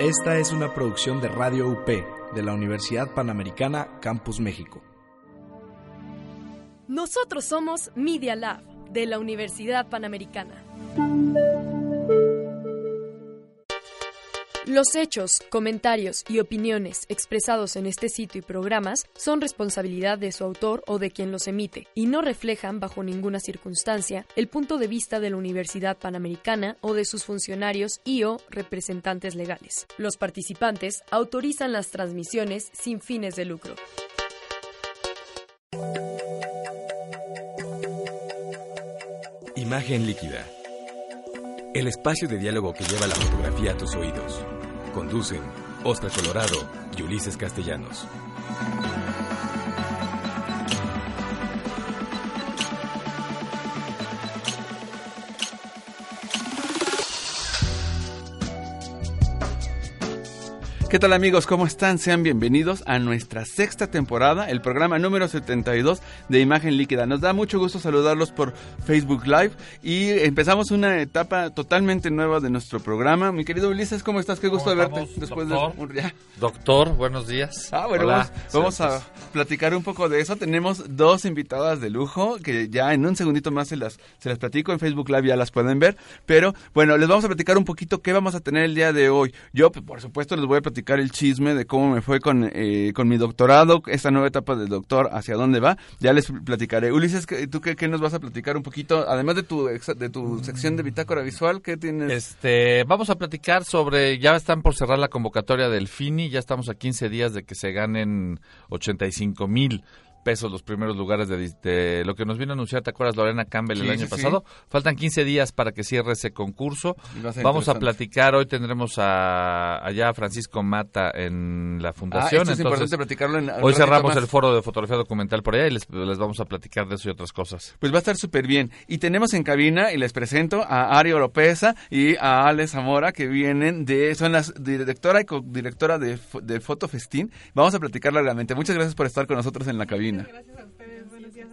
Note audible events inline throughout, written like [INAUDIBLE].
Esta es una producción de Radio UP de la Universidad Panamericana Campus México. Nosotros somos Media Lab de la Universidad Panamericana. Los hechos, comentarios y opiniones expresados en este sitio y programas son responsabilidad de su autor o de quien los emite y no reflejan bajo ninguna circunstancia el punto de vista de la Universidad Panamericana o de sus funcionarios y o representantes legales. Los participantes autorizan las transmisiones sin fines de lucro. Imagen líquida. El espacio de diálogo que lleva la fotografía a tus oídos. Conducen Oscar Colorado y Ulises Castellanos. ¿Qué tal amigos? ¿Cómo están? Sean bienvenidos a nuestra sexta temporada, el programa número 72 de Imagen Líquida. Nos da mucho gusto saludarlos por Facebook Live y empezamos una etapa totalmente nueva de nuestro programa. Mi querido Ulises, ¿cómo estás? Qué gusto verte después doctor? de un día. Doctor, buenos días. Ah, bueno, Hola. vamos, vamos a platicar un poco de eso. Tenemos dos invitadas de lujo que ya en un segundito más se las, se las platico. En Facebook Live ya las pueden ver. Pero bueno, les vamos a platicar un poquito qué vamos a tener el día de hoy. Yo, por supuesto, les voy a platicar el chisme de cómo me fue con, eh, con mi doctorado, esta nueva etapa del doctor, hacia dónde va. Ya les platicaré. Ulises, ¿qué- ¿tú qué, qué nos vas a platicar un poquito? Además de tu, de tu sección de bitácora visual, ¿qué tienes? Este, vamos a platicar sobre, ya están por cerrar la convocatoria del FINI, ya estamos a 15 días de que se ganen 85 mil pesos los primeros lugares de, de lo que nos vino a anunciar, ¿te acuerdas Lorena Campbell el año sí, sí. pasado? Faltan 15 días para que cierre ese concurso. A Vamos a platicar, hoy tendremos a, allá a Francisco Mata en la Ah, fundación. esto es entonces, importante platicarlo en hoy cerramos más. el foro de fotografía documental por allá y les, les vamos a platicar de eso y otras cosas. Pues va a estar súper bien. Y tenemos en cabina, y les presento a Ari Oropesa y a Ale Zamora, que vienen de, son las directora y co-directora de, Fo- de Fotofestín. Vamos a platicar largamente. Muchas gracias por estar con nosotros en la cabina. Gracias a ustedes. Buenos días.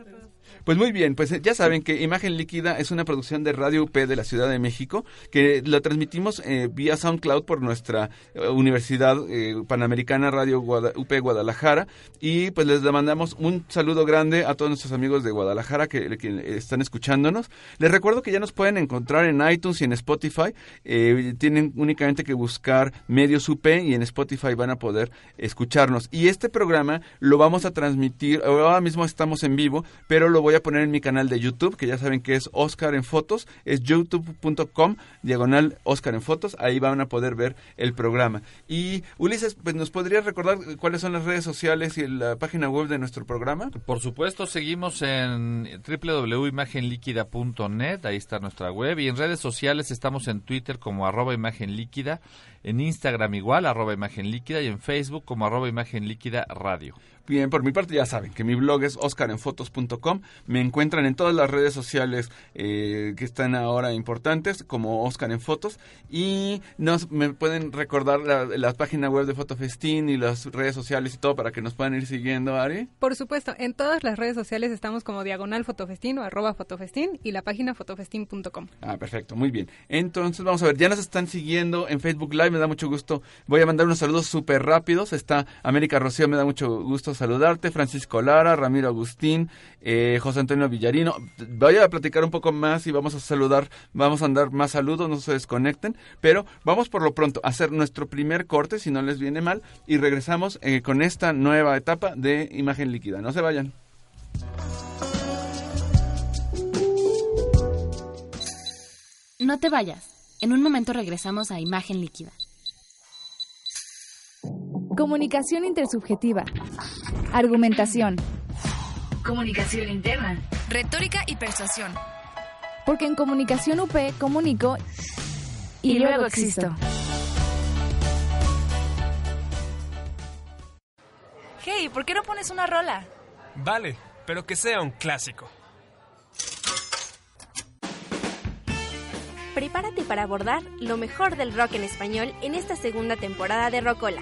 Pues muy bien, pues eh, ya saben que Imagen Líquida es una producción de Radio UP de la Ciudad de México, que la transmitimos eh, vía SoundCloud por nuestra eh, Universidad eh, Panamericana Radio Guada- UP Guadalajara. Y pues les mandamos un saludo grande a todos nuestros amigos de Guadalajara que, que están escuchándonos. Les recuerdo que ya nos pueden encontrar en iTunes y en Spotify. Eh, tienen únicamente que buscar Medios UP y en Spotify van a poder escucharnos. Y este programa lo vamos a transmitir, ahora mismo estamos en vivo, pero lo voy a poner en mi canal de YouTube, que ya saben que es Oscar en Fotos, es youtube.com, diagonal Oscar en Fotos, ahí van a poder ver el programa. Y Ulises, pues nos podrías recordar cuáles son las redes sociales y la página web de nuestro programa. Por supuesto, seguimos en www.imagenliquida.net, ahí está nuestra web, y en redes sociales estamos en Twitter como arroba imagen líquida, en Instagram igual, arroba imagen líquida, y en Facebook como arroba imagen líquida radio. Bien, por mi parte ya saben que mi blog es oscarenfotos.com. Me encuentran en todas las redes sociales eh, que están ahora importantes, como Oscar en Fotos. Y nos, me pueden recordar la, la página web de Fotofestín y las redes sociales y todo para que nos puedan ir siguiendo, Ari. Por supuesto, en todas las redes sociales estamos como diagonal fotofestín o arroba fotofestín y la página fotofestín.com. Ah, perfecto, muy bien. Entonces, vamos a ver, ya nos están siguiendo en Facebook Live, me da mucho gusto. Voy a mandar unos saludos súper rápidos. Está América Rocío, me da mucho gusto saludarte. Francisco Lara, Ramiro Agustín, eh, José Antonio Villarino. Voy a platicar un poco más y vamos a saludar, vamos a andar más saludos, no se desconecten. Pero vamos por lo pronto a hacer nuestro primer corte, si no les viene mal, y regresamos eh, con esta nueva etapa de imagen líquida. No se vayan. No te vayas. En un momento regresamos a Imagen Líquida. Comunicación intersubjetiva. Argumentación. Comunicación interna. Retórica y persuasión. Porque en Comunicación UP comunico y, luego, existo. Hey, ¿por qué no pones una rola? Vale, pero que sea un clásico. Prepárate para abordar lo mejor del rock en español en esta segunda temporada de Rocola.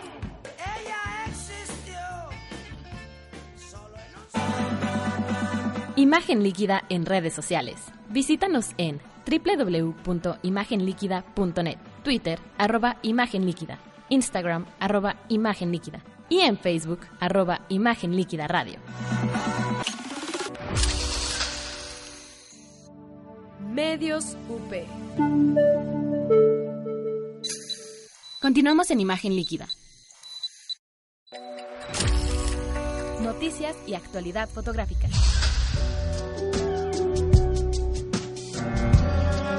Imagen líquida en redes sociales. Visítanos en www.imagenliquida.net, Twitter, arroba Imagen Líquida, Instagram, arroba Imagen Líquida y en Facebook, arroba Imagen Líquida Radio. Medios UP. Continuamos en Imagen Líquida. Noticias y actualidad fotográfica.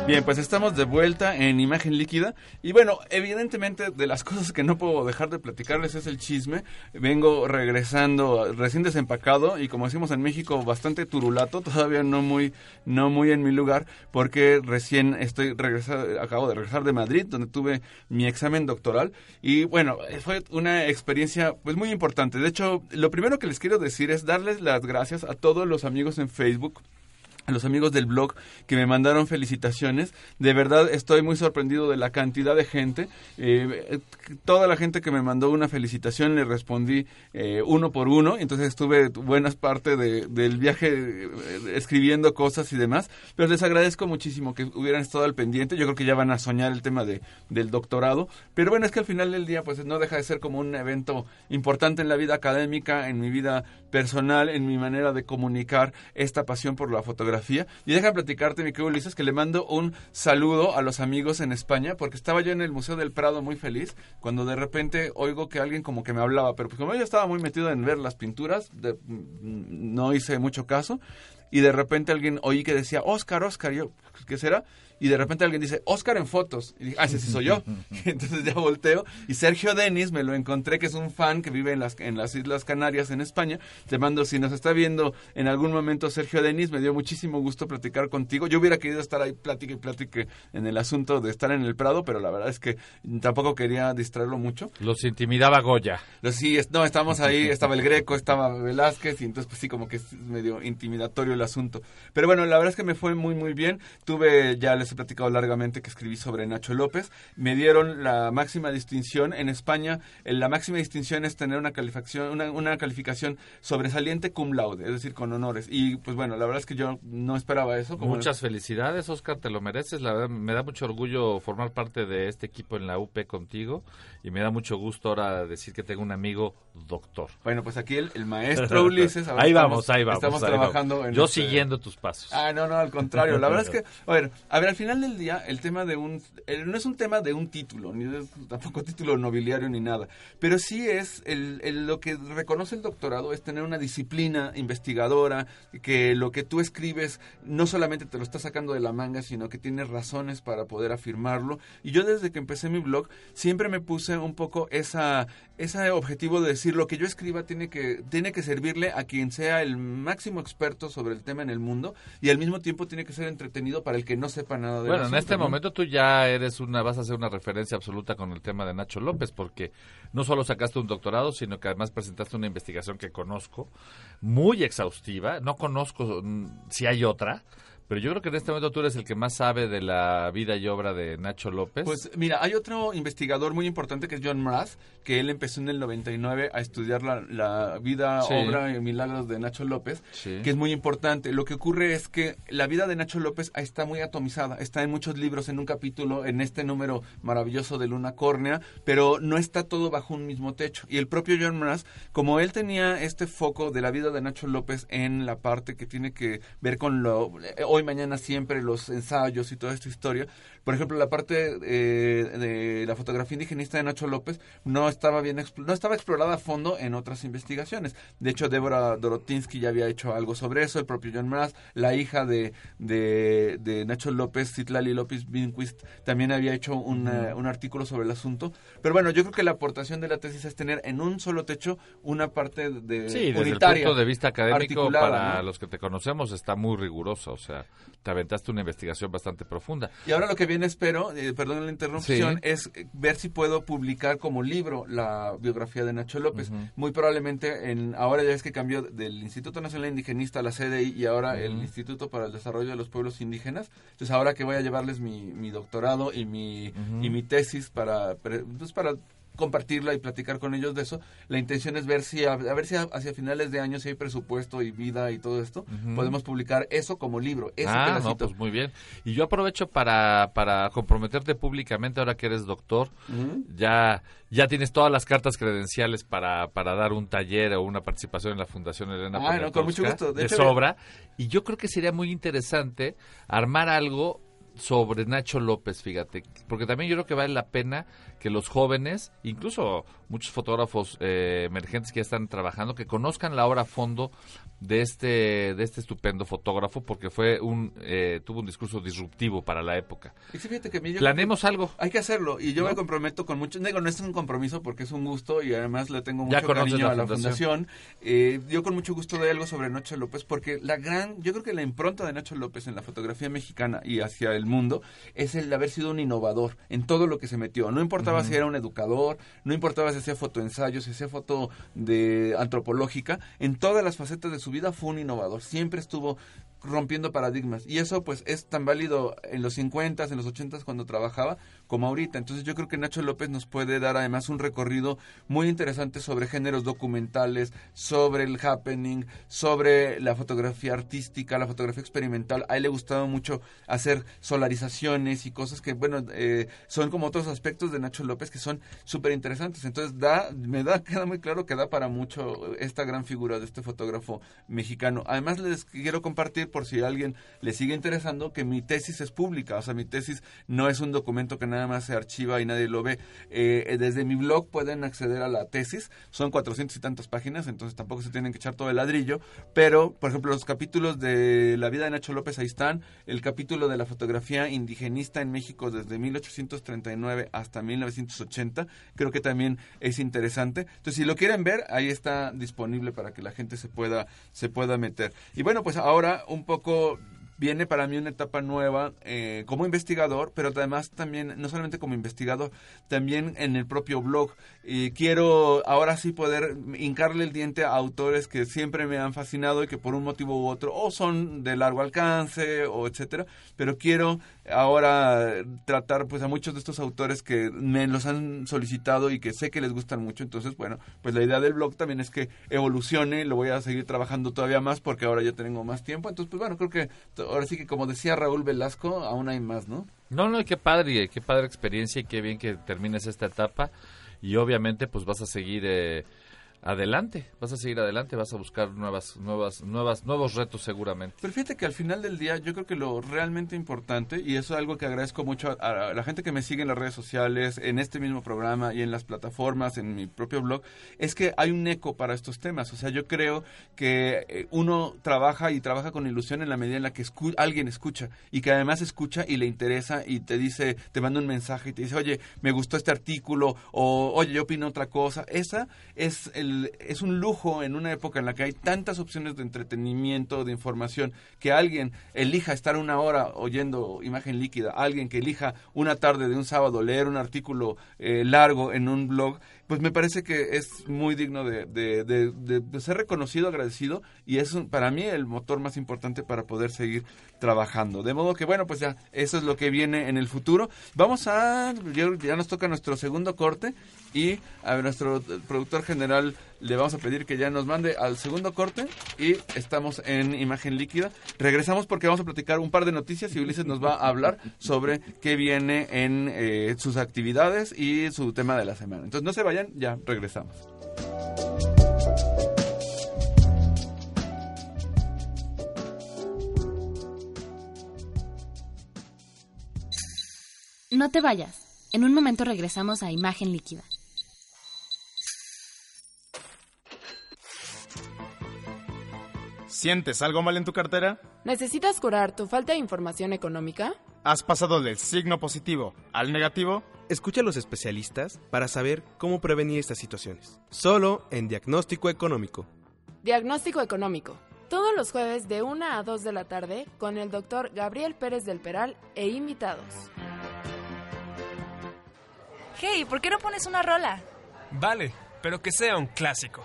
Bien, pues estamos de vuelta en imagen líquida. Y bueno, evidentemente de las cosas que no puedo dejar de platicarles es el chisme. Vengo regresando recién desempacado y como decimos en México, bastante turulato, [LAUGHS] todavía no muy, no muy en mi lugar, porque recién estoy regresando, acabo de regresar de Madrid, donde tuve mi examen doctoral. Y bueno, fue una experiencia pues muy importante. De hecho, lo primero que les quiero decir es darles las gracias a todos los amigos en Facebook a los amigos del blog que me mandaron felicitaciones. De verdad estoy muy sorprendido de la cantidad de gente. Eh, toda la gente que me mandó una felicitación le respondí eh, uno por uno. Entonces estuve buenas parte del viaje eh, escribiendo cosas y demás. Pero les agradezco muchísimo que hubieran estado al pendiente. Yo creo que ya van a soñar el tema de, del doctorado. Pero bueno, es que al final del día pues no deja de ser como un evento importante en la vida académica, en mi vida personal, en mi manera de comunicar esta pasión por la fotografía y deja platicarte, mi querido Ulises, que le mando un saludo a los amigos en España, porque estaba yo en el Museo del Prado muy feliz, cuando de repente oigo que alguien como que me hablaba, pero pues como yo estaba muy metido en ver las pinturas, no hice mucho caso, y de repente alguien oí que decía, Oscar, Oscar, yo, ¿qué será? Y de repente alguien dice, Oscar en fotos. Y dije, ah, ese sí soy yo. [LAUGHS] [LAUGHS] entonces ya volteo. Y Sergio Denis me lo encontré, que es un fan que vive en las, en las Islas Canarias, en España. Te mando, si nos está viendo en algún momento Sergio Denis, me dio muchísimo gusto platicar contigo. Yo hubiera querido estar ahí, platique y platique en el asunto de estar en el Prado, pero la verdad es que tampoco quería distraerlo mucho. Los intimidaba Goya. Sí, no, estábamos ahí, [LAUGHS] estaba el Greco, estaba Velázquez, y entonces pues sí, como que es medio intimidatorio el asunto. Pero bueno, la verdad es que me fue muy, muy bien. Tuve, ya les he platicado largamente que escribí sobre Nacho López. Me dieron la máxima distinción en España. La máxima distinción es tener una calificación, una, calificación sobresaliente cum laude, es decir, con honores. Y pues bueno, la verdad es que yo no esperaba eso. Muchas felicidades, Oscar, te lo mereces. La verdad, me da mucho orgullo formar parte de este equipo en la UP contigo y me da mucho gusto ahora decir que tengo un amigo doctor. Bueno, pues aquí el, [LAUGHS] maestro Ulises. ahí vamos, ahí vamos. Estamos trabajando Yo este siguiendo tus pasos. Ah, no, no, al contrario. La verdad es que, [LAUGHS] a ver, a ver, al final del día, el tema de un. no es un tema de un título, ni tampoco título nobiliario ni nada. Pero sí es. El, lo que reconoce el doctorado es tener una disciplina investigadora, que lo que tú escribes no solamente te lo está sacando de la manga, sino que tienes razones para poder afirmarlo. Y yo desde que empecé mi blog, siempre me puse un poco esa, ese objetivo de decir lo que yo escriba tiene que, tiene que servirle a quien sea el máximo experto sobre el tema en el mundo y al mismo tiempo tiene que ser entretenido para el que no sepa nada de Bueno, en este momento tú ya eres una, vas a hacer una referencia absoluta con el tema de Nacho López porque no solo sacaste un doctorado, sino que además presentaste una investigación que conozco, muy exhaustiva, no conozco mm, si hay otra, pero yo creo que en este momento tú eres el que más sabe de la vida y obra de Nacho López. Pues mira, hay otro investigador muy importante que es John Mraz, que él empezó en el 99 a estudiar la, vida, obra y milagros de Nacho López, que es muy importante. Lo que ocurre es que la vida de Nacho López está muy atomizada, está en muchos libros, en un capítulo, en este número maravilloso de Luna Córnea, pero no está todo bajo un mismo techo. Y el propio John Mraz, como él tenía este foco de la vida de Nacho López en la parte que tiene que ver con lo... Hoy hoy, mañana, siempre, los ensayos y toda esta historia. Por ejemplo, la parte eh, de la fotografía indigenista de Nacho López no estaba bien no estaba explorada a fondo en otras investigaciones. De hecho, Débora Dorotinsky ya había hecho algo sobre eso, el propio John Mraz, la hija de, de, Nacho López, Citlali López Binquist, también había hecho un artículo sobre el asunto. Pero bueno, yo creo que la aportación de la tesis es tener en un solo techo una parte de sí, desde el punto de vista académico, para los que te conocemos, está muy riguroso. O sea, te aventaste una investigación bastante profunda. Y ahora lo que viene, espero, eh, perdón la interrupción, es ver si puedo publicar como libro la biografía de Nacho López. Muy probablemente, en ahora ya es que cambió del Instituto Nacional Indigenista a la CDI y ahora el Instituto para el Desarrollo de los Pueblos Indígenas. Entonces, ahora que voy a llevarles mi, doctorado y mi, y mi tesis para, pues para compartirla y platicar con ellos de eso. La intención es ver si, a, ver si hacia finales de año, si hay presupuesto y vida y todo esto, podemos publicar eso como libro. ah, no, pues muy bien. Y yo aprovecho para, para comprometerte públicamente, ahora que eres doctor, ya, ya tienes todas las cartas credenciales para, para dar un taller o una participación en la Fundación Elena ah, con mucho gusto. De, sobra. Y yo creo que sería muy interesante armar algo sobre Nacho López, fíjate, porque también yo creo que vale la pena que los jóvenes, incluso muchos fotógrafos eh, emergentes que ya están trabajando, que conozcan la obra a fondo de este de este estupendo fotógrafo, porque fue un eh, tuvo un discurso disruptivo para la época. Planemos algo. Hay que hacerlo y yo me comprometo con mucho. Digo, no es un compromiso porque es un gusto y además le tengo mucho cariño a la fundación. Eh, yo con mucho gusto doy algo sobre Nacho López porque la gran, yo creo que la impronta de Nacho López en la fotografía mexicana y hacia el mundo es el haber sido un innovador en todo lo que se metió. No importa importaba si era un educador, no importaba si hacía fotoensayos, hacía foto de antropológica, en todas las facetas de su vida fue un innovador. Siempre estuvo rompiendo paradigmas. Y eso pues es tan válido en los 50, en los 80 cuando trabajaba, como ahorita. Entonces yo creo que Nacho López nos puede dar además un recorrido muy interesante sobre géneros documentales, sobre el happening, sobre la fotografía artística, la fotografía experimental. A él le gustaba mucho hacer solarizaciones y cosas que, bueno, eh, son como otros aspectos de Nacho López que son súper interesantes. Entonces da, me da, [LAUGHS] queda muy claro que da para mucho esta gran figura de este fotógrafo mexicano. Además les quiero compartir, por si a alguien le sigue interesando, que mi tesis es pública. O sea, mi tesis no es un documento que nada más se archiva y nadie lo ve. Eh, desde mi blog pueden acceder a la tesis, son cuatrocientos y tantas páginas, entonces tampoco se tienen que echar todo el ladrillo, pero, por ejemplo, los capítulos de la vida de Nacho López, ahí están, el capítulo de la fotografía indigenista en México desde 1839 hasta 1980, creo que también es interesante. Entonces, si lo quieren ver, ahí está disponible para que la gente se pueda, se pueda meter. Y bueno, pues ahora un poco viene para mí una etapa nueva eh, como investigador, pero además también, no solamente como investigador, también en el propio blog. Y quiero ahora sí poder hincarle el diente a autores que siempre me han fascinado y que por un motivo u otro o son de largo alcance o etcétera, pero quiero ahora tratar pues a muchos de estos autores que me los han solicitado y que sé que les gustan mucho, entonces bueno, pues la idea del blog también es que evolucione, lo voy a seguir trabajando todavía más porque ahora ya tengo más tiempo, entonces pues bueno, creo que ahora sí que como decía Raúl Velasco, aún hay más, ¿no? No, no, qué padre, qué padre experiencia y qué bien que termines esta etapa. Y obviamente pues vas a seguir eh, adelante, vas a seguir adelante, vas a buscar nuevas, nuevas, nuevas, nuevos retos seguramente. Pero fíjate que al final del día yo creo que lo realmente importante, y eso es algo que agradezco mucho a, la gente que me sigue en las redes sociales, en este mismo programa y en las plataformas, en mi propio blog, es que hay un eco para estos temas. O sea, yo creo que eh, uno trabaja y trabaja con ilusión en la medida en la que alguien escucha y que además escucha y le interesa y te dice, te manda un mensaje y te dice, oye, me gustó este artículo o oye, yo opino otra cosa. Esa es el es un lujo en una época en la que hay tantas opciones de entretenimiento, de información, que alguien elija estar una hora oyendo imagen líquida, alguien que elija una tarde de un sábado leer un artículo eh, largo en un blog, pues me parece que es muy digno de, de, ser reconocido, agradecido y es para mí el motor más importante para poder seguir trabajando. De modo que bueno, pues ya eso es lo que viene en el futuro. Vamos a, ya nos toca nuestro segundo corte y a nuestro productor general le vamos a pedir que ya nos mande al segundo corte y estamos en imagen líquida. Regresamos porque vamos a platicar un par de noticias y Ulises nos va a hablar sobre qué viene en eh, sus actividades y su tema de la semana. Entonces no se vayan, ya regresamos. No te vayas. En un momento regresamos a Imagen Líquida. ¿Sientes algo mal en tu cartera? ¿Necesitas curar tu falta de información económica? ¿Has pasado del signo positivo al negativo? Escucha a los especialistas para saber cómo prevenir estas situaciones. Solo en Diagnóstico Económico. Diagnóstico Económico. Todos los jueves de 1 a 2 de la tarde con el doctor Gabriel Pérez del Peral e invitados. Hey, ¿por qué no pones una rola? Vale, pero que sea un clásico.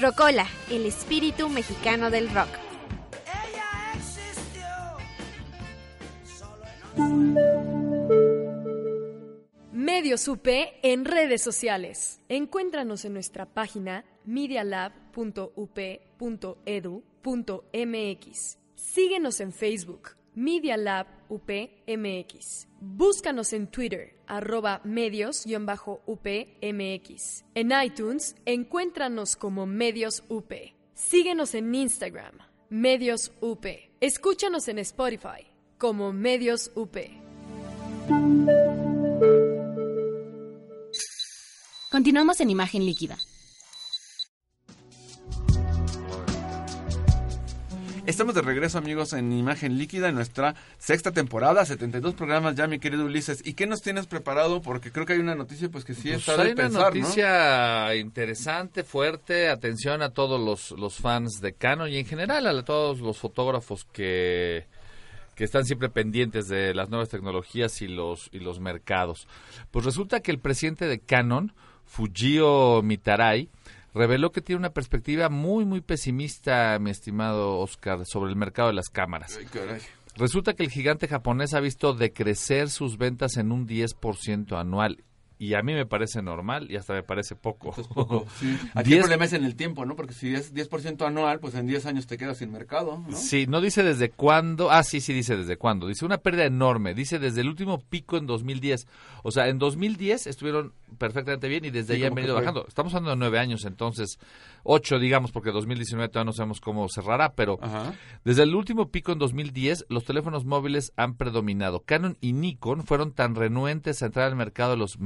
Rocola, el espíritu mexicano del rock. Medios UP en redes sociales. Encuéntranos en nuestra página medialab.up.edu.mx. Síguenos en Facebook, Media Lab UPMX. Búscanos en Twitter, arroba medios-upmx. En iTunes, encuéntranos como Medios UP. Síguenos en Instagram, Medios UP. Escúchanos en Spotify, como Medios UP. Continuamos en Imagen Líquida. Estamos de regreso, amigos, en Imagen Líquida, en nuestra sexta temporada, 72 programas ya, mi querido Ulises. ¿Y qué nos tienes preparado? Porque creo que hay una noticia, pues que sí Pues está de hay pensar, una noticia interesante, fuerte. Atención a todos los, los fans de Canon y en general a todos los fotógrafos que, que están siempre pendientes de las nuevas tecnologías y los, y los mercados. Pues resulta que el presidente de Canon, Fujio Mitarai, reveló que tiene una perspectiva muy, muy pesimista, mi estimado Oscar, sobre el mercado de las cámaras. Ay, caray. Resulta que el gigante japonés ha visto decrecer sus ventas en un 10% anual. Y a mí me parece normal y hasta me parece poco. Es poco, [LAUGHS] sí. Aquí el 10 problema es en el tiempo, ¿no? Porque si es 10% anual, pues en 10 años te quedas sin mercado, ¿no? Sí, no dice desde cuándo. Ah, sí, sí dice desde cuándo. Dice una pérdida enorme. Dice desde el último pico en 2010. O sea, en 2010 estuvieron perfectamente bien y desde Sí, ahí han venido bajando. Estamos hablando de nueve años, entonces ocho, digamos, porque 2019 todavía no sabemos cómo cerrará, pero Ajá. desde el último pico en 2010 los teléfonos móviles han predominado. Canon y Nikon fueron tan renuentes a entrar al mercado de los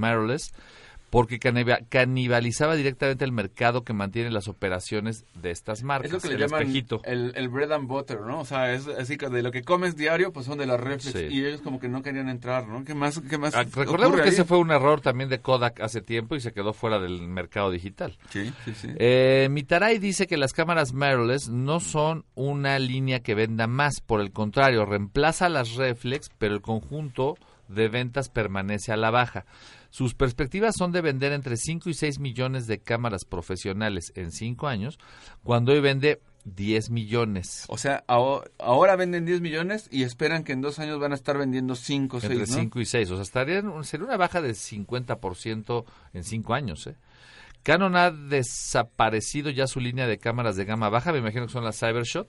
porque caniba- canibalizaba directamente el mercado que mantiene las operaciones de estas marcas. Es lo que le el llaman espejito. el, el bread and butter, ¿no? O sea, es así que de lo que comes diario, pues son de las reflex. Sí. Y ellos como que no querían entrar, ¿no? ¿Qué más? ¿Qué más Ah, Recordemos que ahí? ese fue un error también de Kodak hace tiempo y se quedó fuera del mercado digital. Sí, sí, sí. Eh, Mitarai dice que las cámaras mirrorless no son una línea que venda más, por el contrario, reemplaza las reflex, pero el conjunto de ventas permanece a la baja. Sus perspectivas son de vender entre 5 y 6 millones de cámaras profesionales en 5 años, cuando hoy vende 10 millones. O sea, aho- ahora venden 10 millones y esperan que en dos años van a estar vendiendo 5 o 6, Entre ¿no? 5 y 6. O sea, estaría en- sería una baja de 50% en 5 años. ¿eh? Canon ha desaparecido ya su línea de cámaras de gama baja, me imagino que son las Cybershot,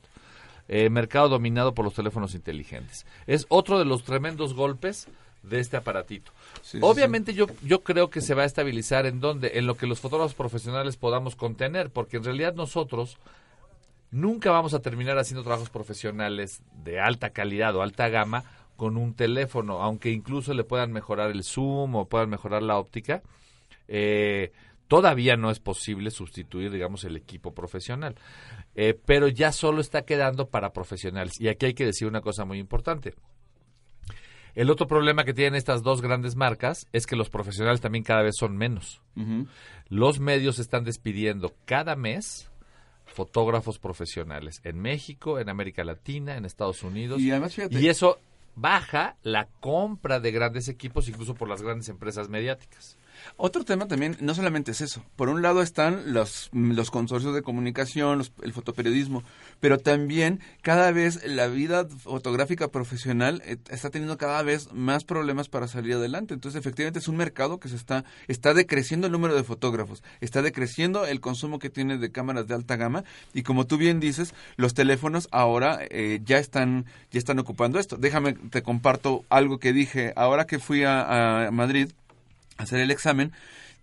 eh, mercado dominado por los teléfonos inteligentes. Es otro de los tremendos golpes de este aparatito. Sí, sí, Obviamente yo, yo creo que se va a estabilizar en donde, en lo que los fotógrafos profesionales podamos contener, porque en realidad nosotros nunca vamos a terminar haciendo trabajos profesionales de alta calidad o alta gama con un teléfono, aunque incluso le puedan mejorar el zoom o puedan mejorar la óptica, eh, todavía no es posible sustituir, digamos, el equipo profesional. Eh, pero ya solo está quedando para profesionales. Y aquí hay que decir una cosa muy importante. El otro problema que tienen estas dos grandes marcas es que los profesionales también cada vez son menos. Los medios están despidiendo cada mes fotógrafos profesionales en México, en América Latina, en Estados Unidos. Y además, fíjate- Y eso baja la compra de grandes equipos incluso por las grandes empresas mediáticas. Otro tema también, no solamente es eso. Por un lado están los, los consorcios de comunicación, los- el fotoperiodismo, pero también cada vez la vida fotográfica profesional eh, está teniendo cada vez más problemas para salir adelante. Entonces, efectivamente, es un mercado que se está, está decreciendo el número de fotógrafos, está decreciendo el consumo que tiene de cámaras de alta gama y como tú bien dices, los teléfonos ahora eh, ya están ya están ocupando esto. Déjame te comparto algo que dije ahora que fui a, Madrid hacer el examen.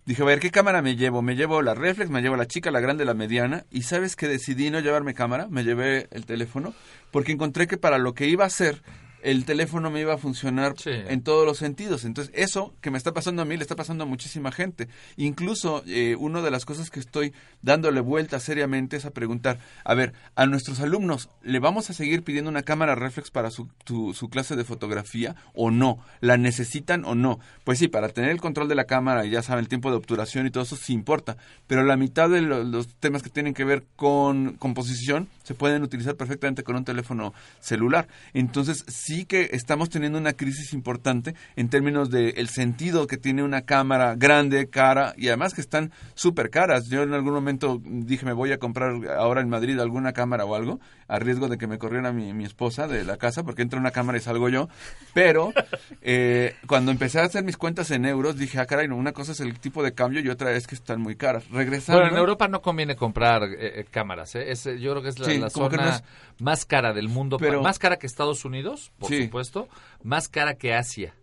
Dije, a ver, ¿qué cámara me llevo? Me llevo la reflex, me llevo la chica, la grande, la mediana. Y sabes que decidí no llevarme cámara, me llevé el teléfono, porque encontré que para lo que iba a hacer, el teléfono me iba a funcionar en todos los sentidos. Entonces, eso que me está pasando a mí le está pasando a muchísima gente. Incluso, eh, una de las cosas que estoy dándole vuelta seriamente es a preguntar, a ver, a nuestros alumnos, ¿le vamos a seguir pidiendo una cámara reflex para su, tu- su clase de fotografía o no? ¿La necesitan o no? Pues sí, para tener el control de la cámara y ya saben, el tiempo de obturación y todo eso sí importa. Pero la mitad de lo- los temas que tienen que ver con composición se pueden utilizar perfectamente con un teléfono celular. Entonces, sí que estamos teniendo una crisis importante en términos del el sentido que tiene una cámara grande, cara, y además que están súper caras. Yo en algún momento dije, me voy a comprar ahora en Madrid alguna cámara o algo, a riesgo de que me corriera mi, mi esposa de la casa, porque entra una cámara y salgo yo. Pero eh, cuando empecé a hacer mis cuentas en euros, dije, ah, caray, no, una cosa es el tipo de cambio y otra es que están muy caras. Regresando... Bueno, en Europa no conviene comprar eh, eh, cámaras. ¿eh? Es, eh, yo creo que es la, Sí, la zona no es- más cara del mundo. Pero- más cara que Estados Unidos, por Sí. supuesto. Más cara que Asia.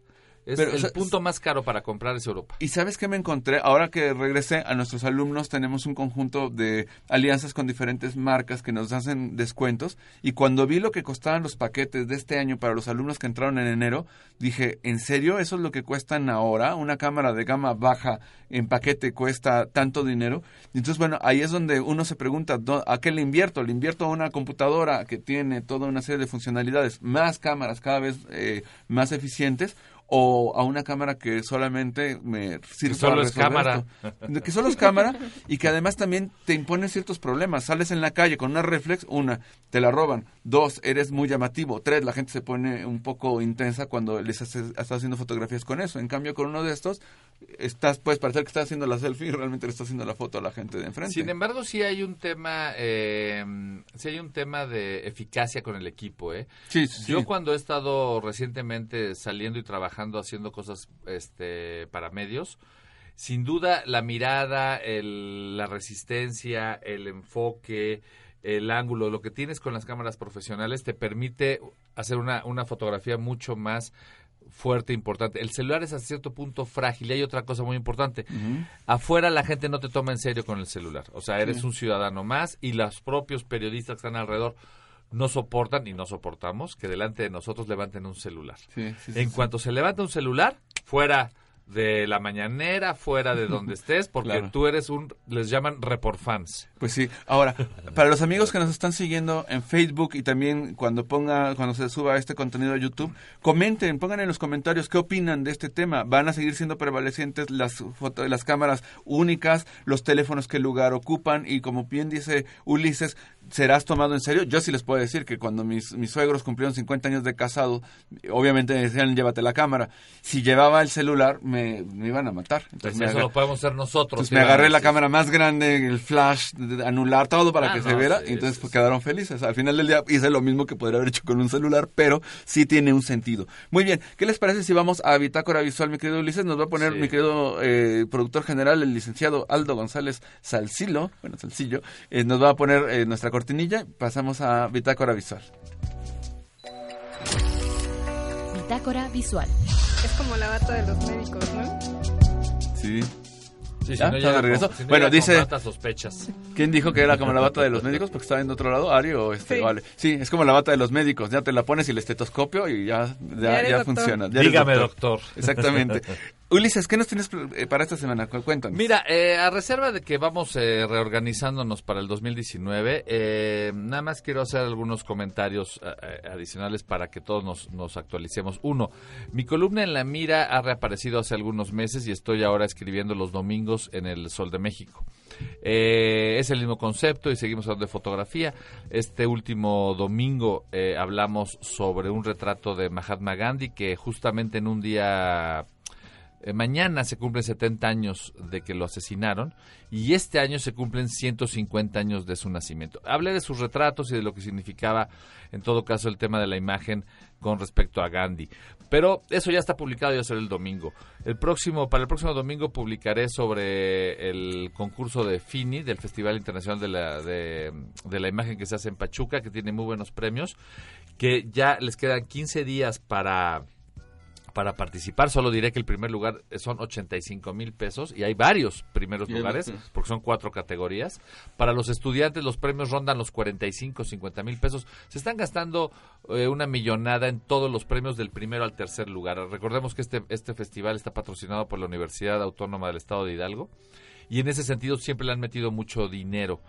Es Pero, el o sea, punto más caro para comprar es Europa. ¿Y sabes qué me encontré? Ahora que regresé a nuestros alumnos, tenemos un conjunto de alianzas con diferentes marcas que nos hacen descuentos. Y cuando vi lo que costaban los paquetes de este año para los alumnos que entraron en enero, dije, ¿en serio eso es lo que cuestan ahora? Una cámara de gama baja en paquete cuesta tanto dinero. Y entonces, bueno, ahí es donde uno se pregunta, ¿dó- ¿a qué le invierto? ¿Le invierto a una computadora que tiene toda una serie de funcionalidades, más cámaras cada vez eh, más eficientes? O a una cámara que solamente me sirve solo para es cámara. esto. que solo es cámara y que además también te impone ciertos problemas. Sales en la calle con una reflex, una, te la roban, dos, eres muy llamativo, tres, la gente se pone un poco intensa cuando les haces- estás haciendo fotografías con eso. En cambio, con uno de estos, estás puedes parecer que estás haciendo la selfie y realmente le estás haciendo la foto a la gente de enfrente. Sin embargo, sí hay un tema, eh, sí hay un tema de eficacia con el equipo, ¿eh? Sí, sí, Yo cuando he estado recientemente saliendo y trabajando haciendo cosas, este, para medios, sin duda la mirada, el- la resistencia, el enfoque, el ángulo, lo que tienes con las cámaras profesionales te permite hacer una, una fotografía mucho más fuerte, importante. El celular es a cierto punto frágil y hay otra cosa muy importante. Afuera la gente no te toma en serio con el celular. O sea, eres Sí. un ciudadano más y los propios periodistas que están alrededor no soportan y no soportamos que delante de nosotros levanten un celular. Sí, sí, sí, en sí. cuanto se levanta un celular, fuera de la mañanera, fuera de donde [LAUGHS] estés, porque Claro. tú eres un, les llaman report fans. Pues sí. Ahora, para los amigos que nos están siguiendo en Facebook y también cuando ponga, cuando se suba este contenido a YouTube, comenten, pongan en los comentarios qué opinan de este tema. ¿Van a seguir siendo prevalecientes las foto- las cámaras únicas, los teléfonos que lugar ocupan? Y como bien dice Ulises, ¿serás tomado en serio? Yo sí les puedo decir que cuando mis, mis suegros cumplieron 50 años de casado, obviamente me decían, llévate la cámara. Si llevaba el celular, me, me iban a matar. Pues me eso lo podemos hacer nosotros. entonces ¿qué me agarré la cámara más grande, el flash, anular todo para Ah, que se viera. sí, y entonces sí, pues, quedaron felices. Al final del día hice lo mismo que podría haber hecho con un celular, pero sí tiene un sentido. Muy bien, ¿qué les parece si vamos a Bitácora Visual, mi querido Ulises? Nos va a poner mi querido eh, productor general, el licenciado Aldo González Salcilo, bueno, Salcillo, eh, nos va a poner eh, nuestra cortinilla. Pasamos a Bitácora Visual. Bitácora visual. Es como la bata de los médicos, ¿no? Sí. Sí, si no no bueno, dice... sospechas. ¿Quién dijo que era como la bata de los médicos? Porque estaba en otro lado, Ari o este, Sí. vale. Sí, es como la bata de los médicos. Ya te la pones y el estetoscopio y ya, ya, funciona. Ya Dígame, doctor. Exactamente. [LAUGHS] Ulises, ¿qué nos tienes eh, para esta semana? Cu- Cuéntanos. Mira, eh, a reserva de que vamos eh, reorganizándonos para el 2019, eh, nada más quiero hacer algunos comentarios eh, adicionales para que todos nos, actualicemos. Uno, mi columna en La Mira ha reaparecido hace algunos meses y estoy ahora escribiendo los domingos en el Sol de México. Es el mismo concepto y seguimos hablando de fotografía. Este último domingo hablamos sobre un retrato de Mahatma Gandhi que justamente en un día Eh, mañana se cumplen 70 años de que lo asesinaron y este año se cumplen 150 años de su nacimiento. Hablé de sus retratos y de lo que significaba, en todo caso, el tema de la imagen con respecto a Gandhi. Pero eso ya está publicado y va el domingo. El próximo, para el próximo domingo publicaré sobre el concurso de FINI, del Festival Internacional de la, de, de la Imagen que se hace en Pachuca, que tiene muy buenos premios, que ya les quedan 15 días para para participar. Solo diré que el primer lugar son 85 mil pesos y hay varios primeros lugares porque son cuatro categorías. Para los estudiantes los premios rondan los 45, 50 mil pesos. Se están gastando eh, una millonada en todos los premios del primero al tercer lugar. Recordemos que este, este festival está patrocinado por la Universidad Autónoma del Estado de Hidalgo y en ese sentido siempre le han metido mucho dinero.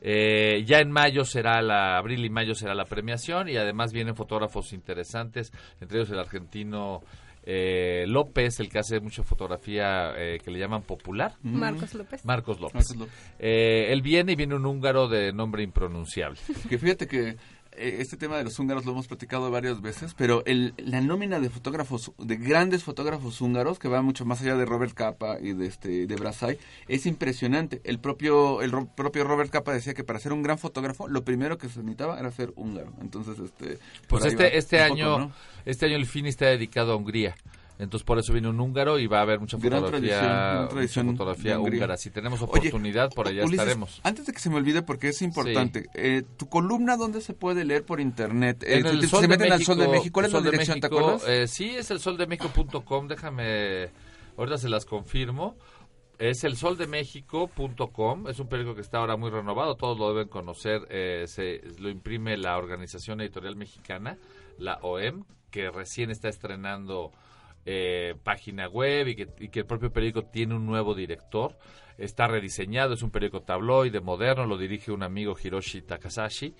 Eh, ya en mayo será la, abril y mayo será la premiación y además vienen fotógrafos interesantes, entre ellos el argentino eh, López, el que hace mucha fotografía eh, que le llaman popular. Marcos López. Marcos López. Eh, él viene y viene un húngaro de nombre impronunciable. Que fíjate que este tema de los húngaros lo hemos platicado varias veces, pero el, la nómina de fotógrafos, de grandes fotógrafos húngaros, que va mucho más allá de Robert Capa y de este de Brasai, es impresionante. El propio el propio Robert Capa decía que para ser un gran fotógrafo, lo primero que se necesitaba era ser húngaro. Entonces, este pues este este año este año el FINI está dedicado a Hungría. Entonces por eso viene un húngaro y va a haber mucha fotografía, mucha fotografía húngara. Si tenemos oportunidad, por allá estaremos. Antes de que se me olvide, porque es importante, eh, tu columna, ¿dónde se puede leer por internet? En eh, el se Sol de meten al México, Sol de México. ¿Cuál es la Sol de dirección, te México, acuerdas? eh, sí, es el soldemexico.com. Déjame, ahorita se las confirmo. Es el soldemexico.com, es un periódico que está ahora muy renovado, todos lo deben conocer, eh, se lo imprime la Organización Editorial Mexicana, la OEM, que recién está estrenando eh, página web y que, el propio periódico tiene un nuevo director. Está rediseñado, es un periódico tabloide moderno, lo dirige un amigo Hiroshi Takasashi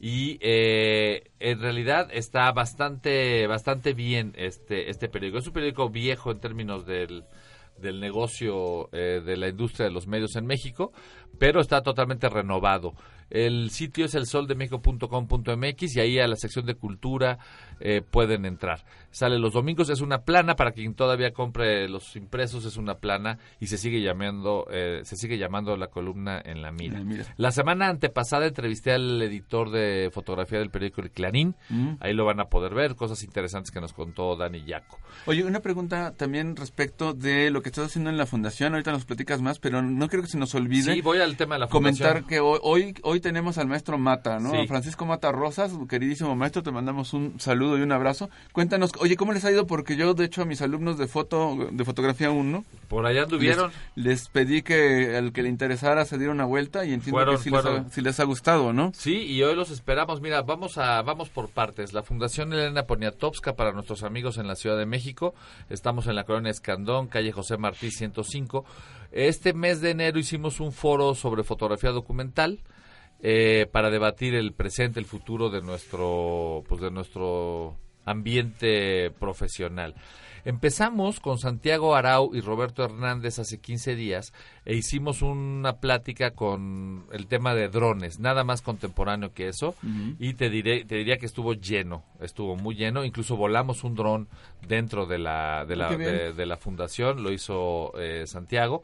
y eh, en realidad está bastante bastante bien este este periódico. Es un periódico viejo en términos del del negocio eh, de la industria de los medios en México, pero está totalmente renovado. El sitio es el soldemexico.com.mx y ahí a la sección de cultura eh, pueden entrar. Sale los domingos, es una plana para quien todavía compre los impresos, es una plana y se sigue llamando, eh, se sigue llamando la columna en la mira. La semana antepasada entrevisté al editor de fotografía del periódico El Clarín, Mm. ahí lo van a poder ver, cosas interesantes que nos contó Dani Yaco. Oye, una pregunta también respecto de lo que estás haciendo en la fundación. Ahorita nos platicas más, pero no creo que se nos olvide. Sí, voy al tema de la Comentar fundación. que hoy, hoy, hoy tenemos al maestro Mata, ¿no? Sí. Francisco Mata Rosas, queridísimo maestro, te mandamos un saludo y un abrazo. Cuéntanos, oye, ¿cómo les ha ido? Porque yo, de hecho, a mis alumnos de foto, de fotografía 1, Por allá anduvieron. Les, les pedí que al que le interesara se diera una vuelta y entiendo Fueron- que sí les, ha, sí les ha gustado, ¿no? Sí, y hoy los esperamos. Mira, vamos a vamos por partes. La Fundación Elena Poniatowska para nuestros amigos en la Ciudad de México. Estamos en la colonia Escandón, calle José Martí 105. Este mes de enero hicimos un foro sobre fotografía documental eh, para debatir el presente, el futuro de nuestro pues de nuestro ambiente profesional. Empezamos con Santiago Arau y Roberto Hernández hace 15 días e hicimos una plática con el tema de drones, nada más contemporáneo que eso, y te diré, te diría que estuvo lleno, estuvo muy lleno, incluso volamos un dron dentro de la de la, bien. de, de la fundación, lo hizo eh, Santiago.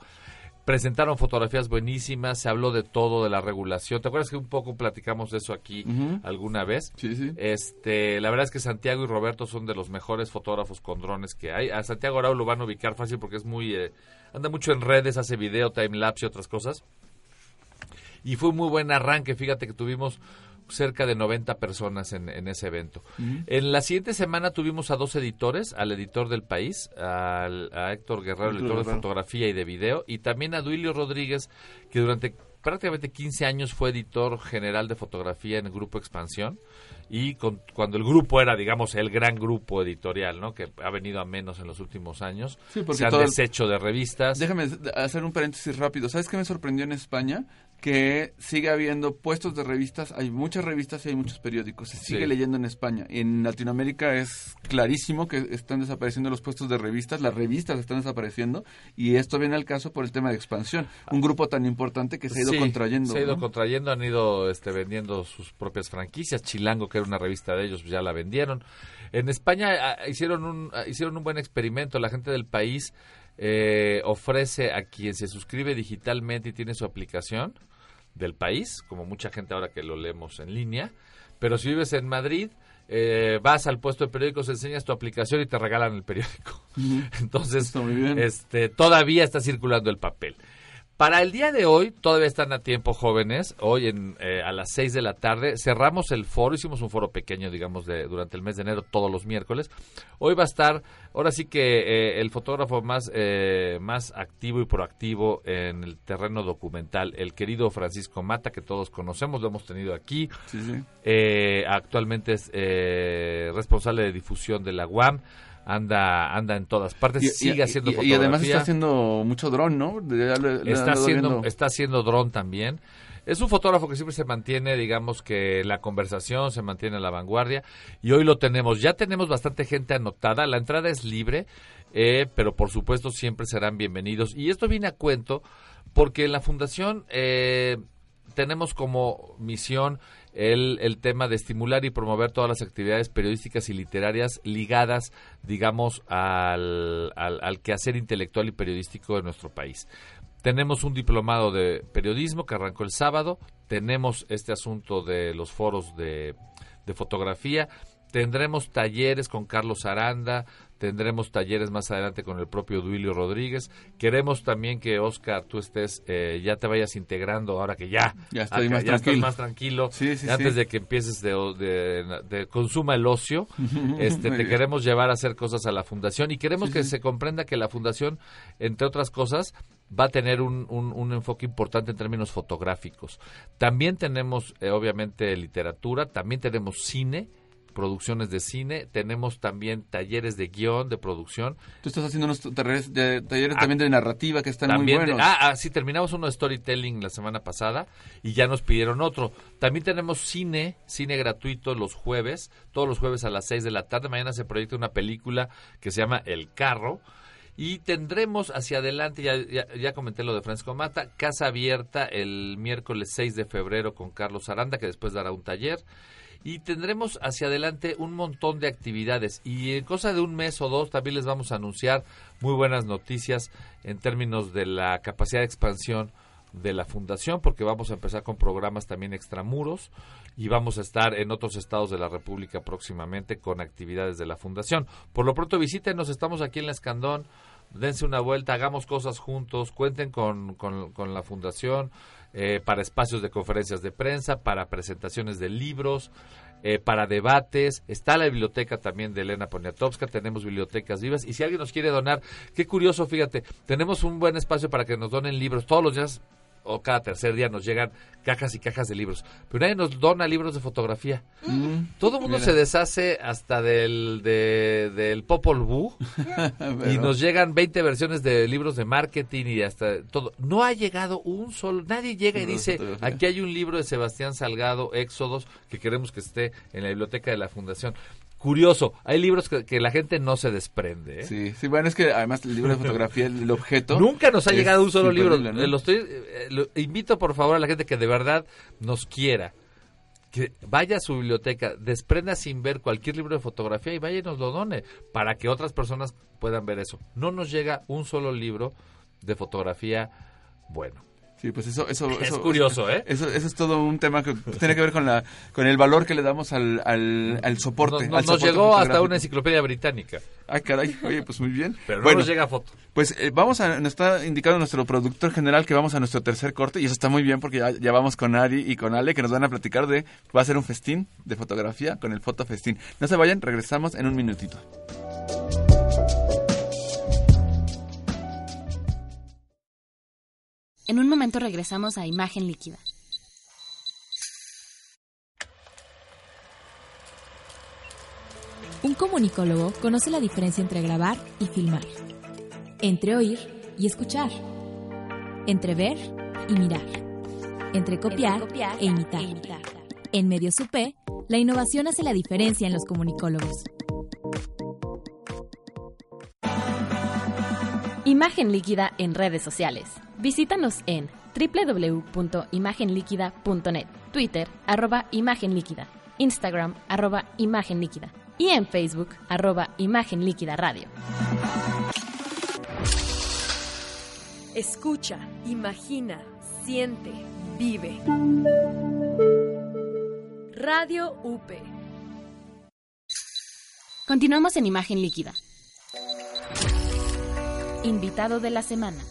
Presentaron fotografías buenísimas, se habló de todo, de la regulación. ¿Te acuerdas que un poco platicamos de eso aquí alguna vez? Sí, sí. Este, la verdad es que Santiago y Roberto son de los mejores fotógrafos con drones que hay. A Santiago Arau lo van a ubicar fácil porque es muy eh, anda mucho en redes, hace video, time lapse y otras cosas. Y fue un muy buen arranque, fíjate que tuvimos cerca de 90 personas en, en ese evento. En la siguiente semana tuvimos a dos editores, al editor del país, al- a Héctor Guerrero, el editor de fotografía y de video, y también a Duilio Rodríguez, que durante prácticamente 15 años fue editor general de fotografía en el Grupo Expansión, y con- cuando el grupo era, digamos, el gran grupo editorial, ¿no? Que ha venido a menos en los últimos años. Sí, porque Se han deshecho de revistas. Déjame hacer un paréntesis rápido. ¿Sabes qué me sorprendió en España? Que sigue habiendo puestos de revistas, hay muchas revistas y hay muchos periódicos. Se sigue Sí. leyendo en España. En Latinoamérica es clarísimo que están desapareciendo los puestos de revistas, las revistas están desapareciendo y esto viene al caso por el tema de expansión. Un grupo tan importante que se ha ido Sí, contrayendo. Se ha ido ¿no? contrayendo, han ido este, vendiendo sus propias franquicias. Chilango, que era una revista de ellos, pues ya la vendieron. En España ah, hicieron, un, ah, hicieron un buen experimento. La gente del país eh, ofrece a quien se suscribe digitalmente y tiene su aplicación del país, como mucha gente ahora que lo leemos en línea, pero si vives en Madrid, eh, vas al puesto de periódicos, enseñas tu aplicación y te regalan el periódico. [LAUGHS] Entonces, este, todavía está circulando el papel. Para el día de hoy, todavía están a tiempo jóvenes, hoy en, eh, a las 6 de la tarde, cerramos el foro, hicimos un foro pequeño, digamos, de, durante el mes de enero, todos los miércoles. Hoy va a estar, ahora sí que eh, el fotógrafo más, eh, más activo y proactivo en el terreno documental, el querido Francisco Mata, que todos conocemos, lo hemos tenido aquí. actualmente es responsable de difusión de la UAM anda anda en todas partes, sigue haciendo y, fotografía. Y además está haciendo mucho dron, ¿no? está, haciendo, está haciendo dron también. Es un fotógrafo que siempre se mantiene, digamos que la conversación se mantiene a la vanguardia y hoy lo tenemos. Ya tenemos bastante gente anotada, la entrada es libre, eh, pero por supuesto siempre serán bienvenidos. Y esto viene a cuento porque en la fundación eh, tenemos como misión el, el tema de estimular y promover todas las actividades periodísticas y literarias ligadas, digamos, al, al, quehacer intelectual y periodístico de nuestro país. Tenemos un diplomado de periodismo que arrancó el sábado, tenemos este asunto de los foros de, de fotografía, tendremos talleres con Carlos Aranda, Tendremos talleres más adelante con el propio Duilio Rodríguez. Queremos también que, Oscar, tú estés, eh, ya te vayas integrando ahora que ya, ya, estoy más tranquilo. más tranquilo. antes de que empieces de, de, consuma el ocio, [LAUGHS] este, te queremos llevar a hacer cosas a la fundación y queremos que se comprenda que la fundación, entre otras cosas, va a tener un, un, enfoque importante en términos fotográficos. También tenemos, eh, obviamente, literatura, también tenemos cine producciones de cine, tenemos también talleres de guion, de producción. Tú estás haciendo unos talleres, de, talleres también de narrativa que están muy buenos. ah, ah, sí, terminamos uno de storytelling la semana pasada y ya nos pidieron otro. También tenemos cine, cine gratuito los jueves, todos los jueves a las 6 de la tarde. Mañana se proyecta una película que se llama El Carro. Y tendremos hacia adelante, ya, ya, ya, comenté lo de Francisco Mata, Casa Abierta el miércoles 6 de febrero con Carlos Aranda, que después dará un taller y tendremos hacia adelante un montón de actividades y en cosa de un mes o dos también les vamos a anunciar muy buenas noticias en términos de la capacidad de expansión de la fundación porque vamos a empezar con programas también extramuros y vamos a estar en otros estados de la República próximamente con actividades de la fundación. Por lo pronto visítenos, estamos aquí en la Escandón, dense una vuelta, hagamos cosas juntos, cuenten con, con, con la fundación, eh, para espacios de conferencias de prensa, para presentaciones de libros, eh, para debates. Está la biblioteca también de Elena Poniatowska, tenemos bibliotecas vivas. Y si alguien nos quiere donar, qué curioso, fíjate, tenemos un buen espacio para que nos donen libros. Todos los días o cada tercer día nos llegan cajas y cajas de libros. Pero nadie nos dona libros de fotografía. Mm. Todo el mundo se deshace hasta del, del Popol Vuh [LAUGHS] y nos llegan 20 versiones de libros de marketing y hasta todo. No ha llegado un solo, nadie llega y dice, aquí hay un libro de Sebastián Salgado, Éxodos, que queremos que esté en la biblioteca de la Fundación curioso. Hay libros que, la gente no se desprende. ¿eh? Sí, sí, bueno, es que además el libro de fotografía, el, objeto. Nunca nos ha llegado un solo libro. Lo estoy, eh, invito por favor a la gente que de verdad nos quiera. Que vaya a su biblioteca, desprenda sin ver cualquier libro de fotografía y vaya y nos lo done para que otras personas puedan ver eso. No nos llega un solo libro de fotografía bueno. Sí, pues eso, eso, [LAUGHS] es curioso, ¿eh? Eso, eso es todo un tema que tiene que ver con la, con el valor que le damos al, al, soporte. nos llegó hasta una enciclopedia británica. Ay, caray, oye, pues muy bien. Pero no nos llega foto. Pues eh, vamos a, nos está indicando nuestro productor general que vamos a nuestro tercer corte y eso está muy bien porque ya, ya vamos con Ari y con Ale que nos van a platicar de, va a ser un festín de fotografía con el fotofestín. No se vayan, regresamos en un minutito. En un momento regresamos a Imagen Líquida. Un comunicólogo conoce la diferencia entre grabar y filmar, entre oír y escuchar, entre ver y mirar, entre copiar, e, imitar. e imitar. En Medios UP, la innovación hace la diferencia en los comunicólogos. Imagen líquida en redes sociales. Visítanos en www.imagenliquida.net, Twitter, arroba Imagen Líquida, Instagram, arroba Imagen Líquida y en Facebook, arroba Imagen Líquida Radio. Escucha, imagina, siente, vive. Radio UP. Continuamos en imagen líquida. Invitado de la semana.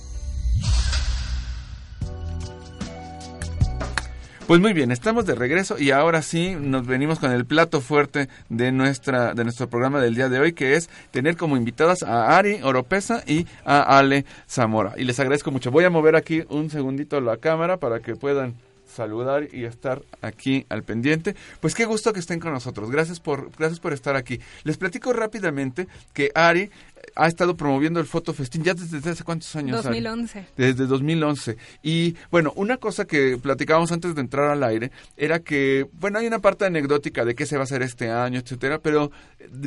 Pues muy bien, estamos de regreso y ahora sí nos venimos con el plato fuerte de nuestra de nuestro programa del día de hoy, que es tener como invitadas a Ari Oropesa y a Ale Zamora. Y les agradezco mucho. Voy a mover aquí un segundito la cámara para que puedan saludar y estar aquí al pendiente. Pues qué gusto que estén con nosotros. Gracias por gracias por estar aquí. Les platico rápidamente que Ari ha estado promoviendo el Foto Festín ya desde, hace cuántos años. 2011. Desde 2011. Y bueno, una cosa que platicábamos antes de entrar al aire era que, bueno, hay una parte anecdótica de qué se va a hacer este año, etcétera, pero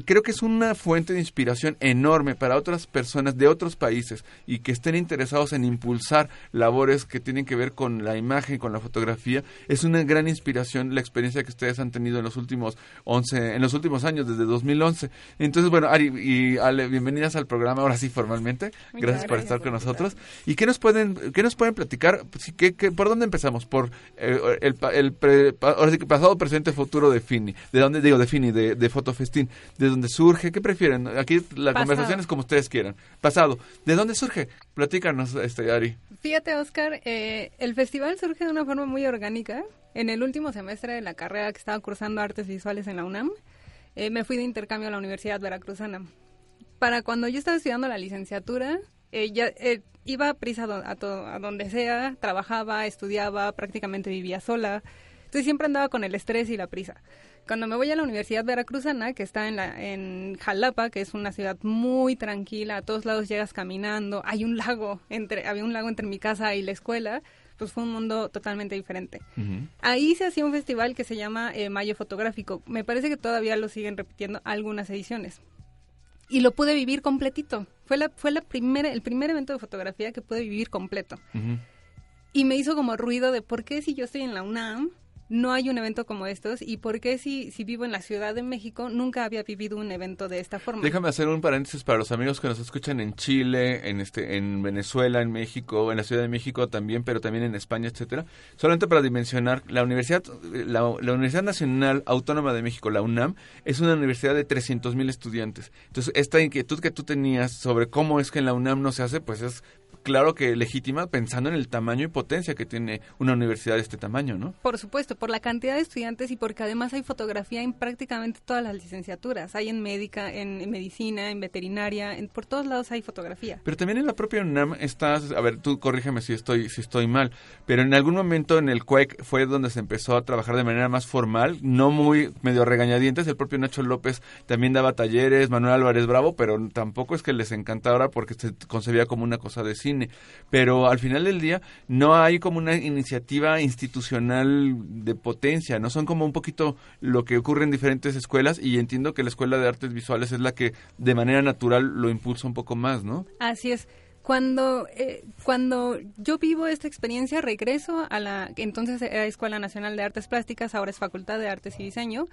creo que es una fuente de inspiración enorme para otras personas de otros países y que estén interesados en impulsar labores que tienen que ver con la imagen, con la fotografía. Es una gran inspiración la experiencia que ustedes han tenido en los últimos 11, en los últimos años, desde 2011. Entonces, bueno, Ari y Ale, bienvenidas al programa, ahora sí formalmente. Gracias, por estar con nosotros. ¿Y qué nos pueden, qué nos pueden platicar? ¿Qué, qué, por dónde empezamos? Por eh, el, el, ahora sí que pasado, presente, futuro de Fini. ¿De dónde digo de Fini? De, de Fotofestín. ¿De dónde surge? ¿Qué prefieren? Aquí la conversación es como ustedes quieran. Pasado. ¿De dónde surge? Platícanos, este, Ari. Fíjate, Oscar, eh, el festival surge de una forma muy orgánica. En el último semestre de la carrera que estaba cursando artes visuales en la UNAM, eh, me fui de intercambio a la Universidad Veracruzana para cuando yo estaba estudiando la licenciatura, ella eh, iba a prisa a, a donde sea, trabajaba, estudiaba, prácticamente vivía sola. Entonces siempre andaba con el estrés y la prisa. Cuando me voy a la Universidad Veracruzana, que está en, la, en Jalapa, que es una ciudad muy tranquila, a todos lados llegas caminando, hay un lago, entre, había un lago entre mi casa y la escuela, pues fue un mundo totalmente diferente. Ahí se hacía un festival que se llama eh, Mayo Fotográfico. Me parece que todavía lo siguen repitiendo algunas ediciones y lo pude vivir completito. Fue la fue la primera el primer evento de fotografía que pude vivir completo. Y me hizo como ruido de por qué si yo estoy en la UNAM no hay un evento como estos y por qué si, si vivo en la Ciudad de México nunca había vivido un evento de esta forma. Déjame hacer un paréntesis para los amigos que nos escuchan en Chile, en este, en Venezuela, en México, en la Ciudad de México también, pero también en España, etcétera. Solamente para dimensionar, la Universidad, la, Universidad Nacional Autónoma de México, la UNAM, es una universidad de 300 mil estudiantes. Entonces, esta inquietud que tú tenías sobre cómo es que en la UNAM no se hace, pues es claro que legítima pensando en el tamaño y potencia que tiene una universidad de este tamaño, ¿no? Por supuesto, por la cantidad de estudiantes y porque además hay fotografía en prácticamente todas las licenciaturas. Hay en médica, en, medicina, en veterinaria, en, por todos lados hay fotografía. Pero también en la propia UNAM estás, a ver, tú corrígeme si estoy si estoy mal, pero en algún momento en el CUEC fue donde se empezó a trabajar de manera más formal, no muy medio regañadientes. El propio Nacho López también daba talleres, Manuel Álvarez Bravo, pero tampoco es que les encantara porque se concebía como una cosa de cine pero al final del día no hay como una iniciativa institucional de potencia, no son como un poquito lo que ocurre en diferentes escuelas y entiendo que la Escuela de Artes Visuales es la que de manera natural lo impulsa un poco más, ¿no? Así es. Cuando, eh, cuando yo vivo esta experiencia, regreso a la entonces era Escuela Nacional de Artes Plásticas, ahora es Facultad de Artes y Diseño,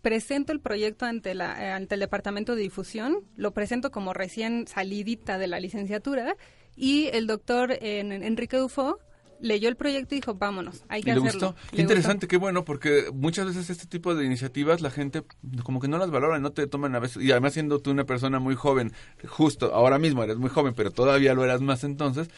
presento el proyecto ante, la, eh, ante el Departamento de Difusión, lo presento como recién salidita de la licenciatura y el doctor Enrique Dufo leyó el proyecto y dijo, vámonos, hay que ¿Le hacerlo. Gustó? Qué interesante, qué bueno, porque muchas veces este tipo de iniciativas la gente como que no las valora, no te toman a veces, y además siendo tú una persona muy joven, justo ahora mismo eres muy joven, pero todavía lo eras más entonces,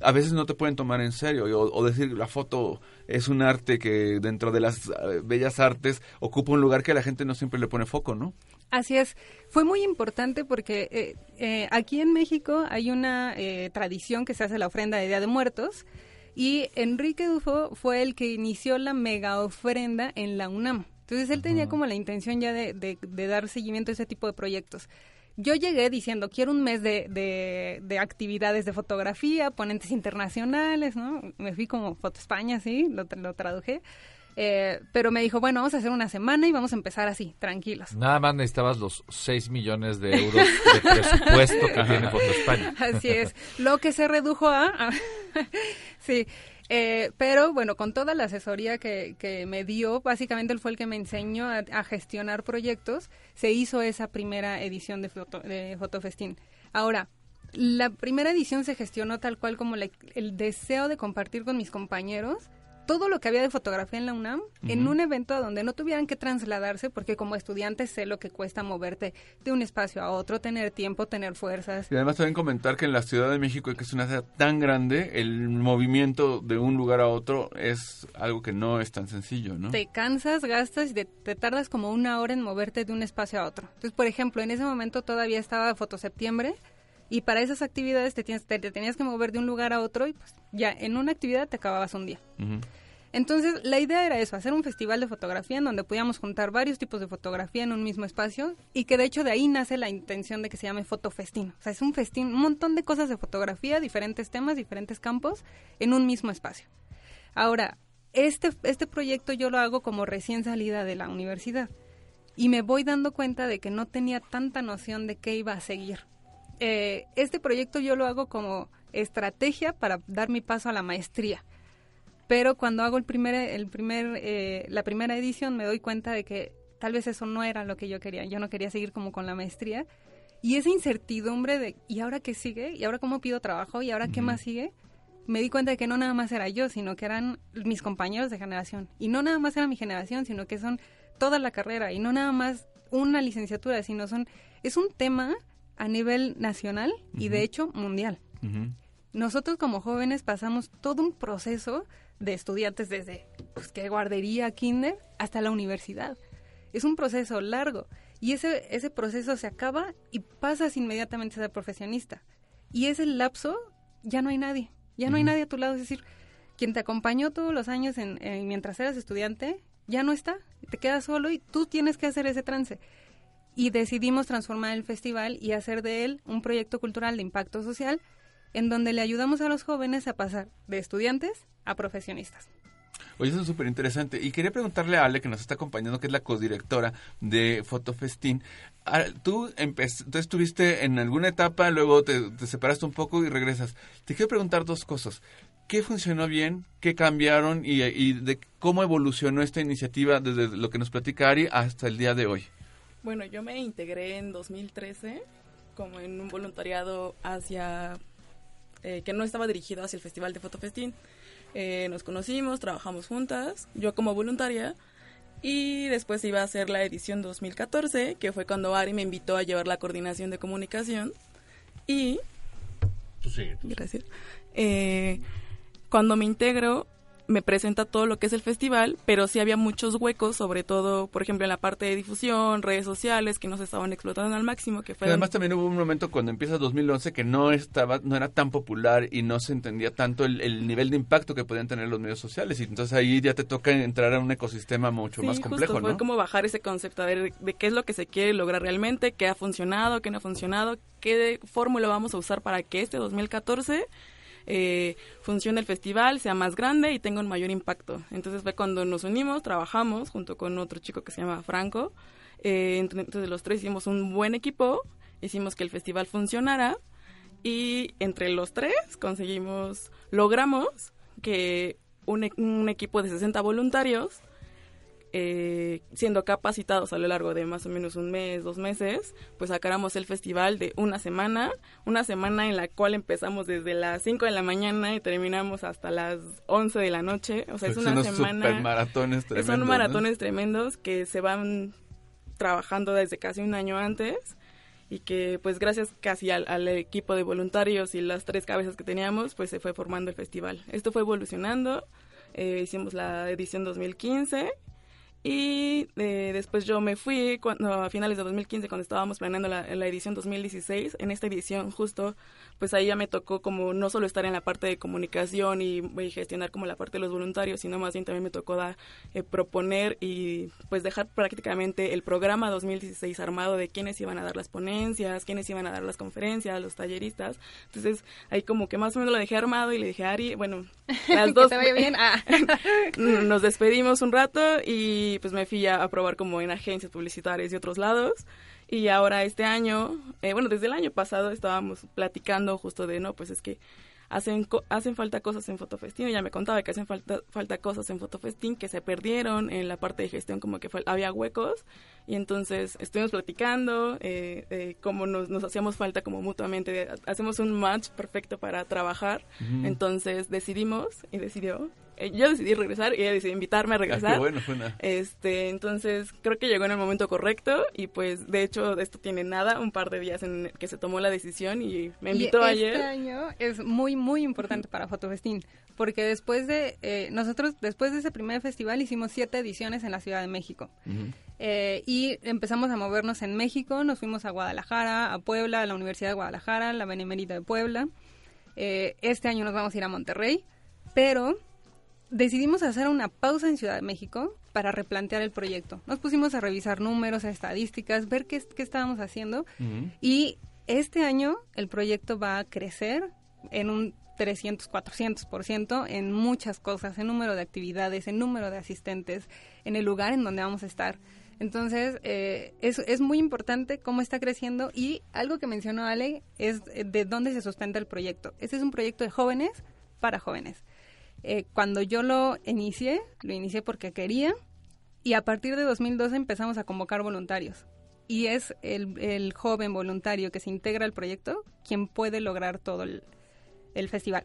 a veces no te pueden tomar en serio, o, decir la foto es un arte que dentro de las eh, bellas artes ocupa un lugar que la gente no siempre le pone foco, ¿no? Así es. Fue muy importante porque eh, eh, aquí en México hay una tradición que se hace la ofrenda de Día de Muertos, y Enrique Dufo fue el que inició la mega ofrenda en la UNAM. Entonces él tenía como la intención ya de, de, dar seguimiento a ese tipo de proyectos. Yo llegué diciendo, quiero un mes de, de, actividades de fotografía, ponentes internacionales, ¿no? Me fui como Foto España, sí, lo, lo traduje. Eh, pero me dijo, bueno, vamos a hacer una semana y vamos a empezar así, tranquilos. Nada más necesitabas los 6 millones de euros de presupuesto que [LAUGHS] tiene Foto España. Así es. Lo que se redujo a... [LAUGHS] sí. Eh, pero bueno, con toda la asesoría que, que, me dio, básicamente él fue el que me enseñó a, gestionar proyectos, se hizo esa primera edición de, foto, de Fotofestín. Ahora, La primera edición se gestionó tal cual como la- el deseo de compartir con mis compañeros todo lo que había de fotografía en la UNAM en un evento a donde no tuvieran que trasladarse, porque como estudiante sé lo que cuesta moverte de un espacio a otro, tener tiempo, tener fuerzas. Y además también comentar que en la Ciudad de México, que es una ciudad tan grande, el movimiento de un lugar a otro es algo que no es tan sencillo, ¿no? Te cansas, gastas y te, te tardas como una hora en moverte de un espacio a otro. Entonces, por ejemplo, en ese momento todavía estaba Fotoseptiembre y para esas actividades te, tienes- te- te tenías que mover de un lugar a otro y pues ya en una actividad te acababas un día. Entonces, la idea era eso, hacer un festival de fotografía en donde podíamos juntar varios tipos de fotografía en un mismo espacio y que de hecho de ahí nace la intención de que se llame fotofestín. O sea, es un festín, un montón de cosas de fotografía, diferentes temas, diferentes campos en un mismo espacio. Ahora, este, este proyecto yo lo hago como recién salida de la universidad y me voy dando cuenta de que no tenía tanta noción de qué iba a seguir. Eh, este proyecto yo lo hago como estrategia para dar mi paso a la maestría pero cuando hago el primer, el primer, eh, la primera edición me doy cuenta de que tal vez eso no era lo que yo quería. Yo no quería seguir como con la maestría. Y esa incertidumbre de, ¿y ahora qué sigue? ¿Y ahora cómo pido trabajo? ¿Y ahora qué más sigue? Me di cuenta de que no nada más era yo, sino que eran mis compañeros de generación. Y no nada más era mi generación, sino que son toda la carrera. Y no nada más una licenciatura, sino son... Es un tema a nivel nacional y de hecho mundial. Nosotros como jóvenes pasamos todo un proceso de estudiantes desde pues, que guardería, kinder, hasta la universidad. Es un proceso largo y ese, ese proceso se acaba y pasas inmediatamente a ser profesionista. Y ese lapso ya no hay nadie, ya no hay nadie a tu lado. Es decir, quien te acompañó todos los años en, en- mientras eras estudiante ya no está, te quedas solo y tú tienes que hacer ese trance. Y decidimos transformar el festival y hacer de él un proyecto cultural de impacto social en donde le ayudamos a los jóvenes a pasar de estudiantes a profesionistas. Oye, eso es súper interesante. Y quería preguntarle a Ale, que nos está acompañando, que es la codirectora de Fotofestín. Ah, Tú, tú estuviste en alguna etapa, luego te, te separaste un poco y regresas. Te quiero preguntar dos cosas. ¿Qué funcionó bien? ¿Qué cambiaron? Y, y de cómo evolucionó esta iniciativa desde lo que nos platica Ari hasta el día de hoy. Bueno, yo me integré en 2013 como en un voluntariado hacia eh, que no estaba dirigido hacia el Festival de Fotofestín. Eh, nos conocimos, trabajamos juntas, yo como voluntaria, y después iba a hacer la edición 2014, que fue cuando Ari me invitó a llevar la coordinación de comunicación. Y. Gracias. Eh, cuando me integro, me presenta todo lo que es el festival, pero sí había muchos huecos, sobre todo, por ejemplo, en la parte de difusión, redes sociales, que no se estaban explotando al máximo, que fue Además también hubo un momento cuando empieza 2011 que no estaba, no era tan popular y no se entendía tanto el, el nivel de impacto que podían tener los medios sociales. Y entonces ahí ya te toca entrar a un ecosistema mucho Sí, más justo, complejo, fue ¿no? como bajar ese concepto, a ver de qué es lo que se quiere lograr realmente, qué ha funcionado, qué no ha funcionado, qué fórmula vamos a usar para que este 2014 eh, funcione el festival, sea más grande y tenga un mayor impacto. Entonces fue cuando nos unimos, trabajamos junto con otro chico que se llama Franco. Eh, entonces los tres hicimos un buen equipo, hicimos que el festival funcionara y entre los tres conseguimos, logramos que un, e- un equipo de 60 voluntarios eh, siendo capacitados a lo largo de más o menos un mes, dos meses, pues sacáramos el festival de una semana, una semana en la cual empezamos desde las 5 de la mañana y terminamos hasta las 11 de la noche, o sea, es Son una semana... supermaratones tremendos, Son ¿no? maratones tremendos que se van trabajando desde casi un año antes y que pues gracias casi al, al equipo de voluntarios y las tres cabezas que teníamos pues se fue formando el festival. Esto fue evolucionando, eh, hicimos la edición 2015 y eh, después yo me fui cuando, a finales de 2015 cuando estábamos planeando la, la edición 2016. En esta edición justo, pues ahí ya me tocó como no solo estar en la parte de comunicación y, y gestionar como la parte de los voluntarios, sino más bien también me tocó dar, eh, proponer y pues dejar prácticamente el programa 2016 armado de quiénes iban a dar las ponencias, quiénes iban a dar las conferencias, los talleristas. Entonces ahí como que más o menos lo dejé armado y le dije a Ari, bueno, [LAUGHS] las dos bien. [LAUGHS] Ah. nos despedimos un rato y pues me fui a, a probar como en agencias publicitarias y otros lados. Y ahora este año, eh, bueno, desde el año pasado estábamos platicando justo de, no, pues es que hacen, hacen falta cosas en Fotofestín. Ella me contaba que hacen falta, falta cosas en Fotofestín que se perdieron en la parte de gestión, como que había huecos. Y entonces estuvimos platicando eh, eh, cómo nos, nos, hacíamos falta como mutuamente. Hacemos un match perfecto para trabajar. Entonces decidimos y decidió yo decidí regresar y ella decidió invitarme a ah, regresar. bueno, Este, entonces creo que llegó en el momento correcto y pues de hecho esto tiene nada, un par de días en que se tomó la decisión y me invitó y ayer. Este año es muy muy importante para Fotofestín porque después de eh, nosotros después de ese primer festival hicimos siete ediciones en la Ciudad de México. Eh, y empezamos a movernos en México, nos fuimos a Guadalajara, a Puebla, a la Universidad de Guadalajara, la Benemérita de Puebla. este año nos vamos a ir a Monterrey, pero decidimos hacer una pausa en Ciudad de México para replantear el proyecto. Nos pusimos a revisar números, estadísticas, ver qué, qué estábamos haciendo y este año el proyecto va a crecer en un 300, 400% en muchas cosas, en número de actividades, en número de asistentes, en el lugar en donde vamos a estar. Entonces, eh, es, es muy importante cómo está creciendo y algo que mencionó Ale es de dónde se sustenta el proyecto. Este es un proyecto de jóvenes para jóvenes. Eh, cuando yo lo inicié, lo inicié porque quería y a partir de 2012 empezamos a convocar voluntarios. Y es el, joven voluntario que se integra al proyecto quien puede lograr todo el, el festival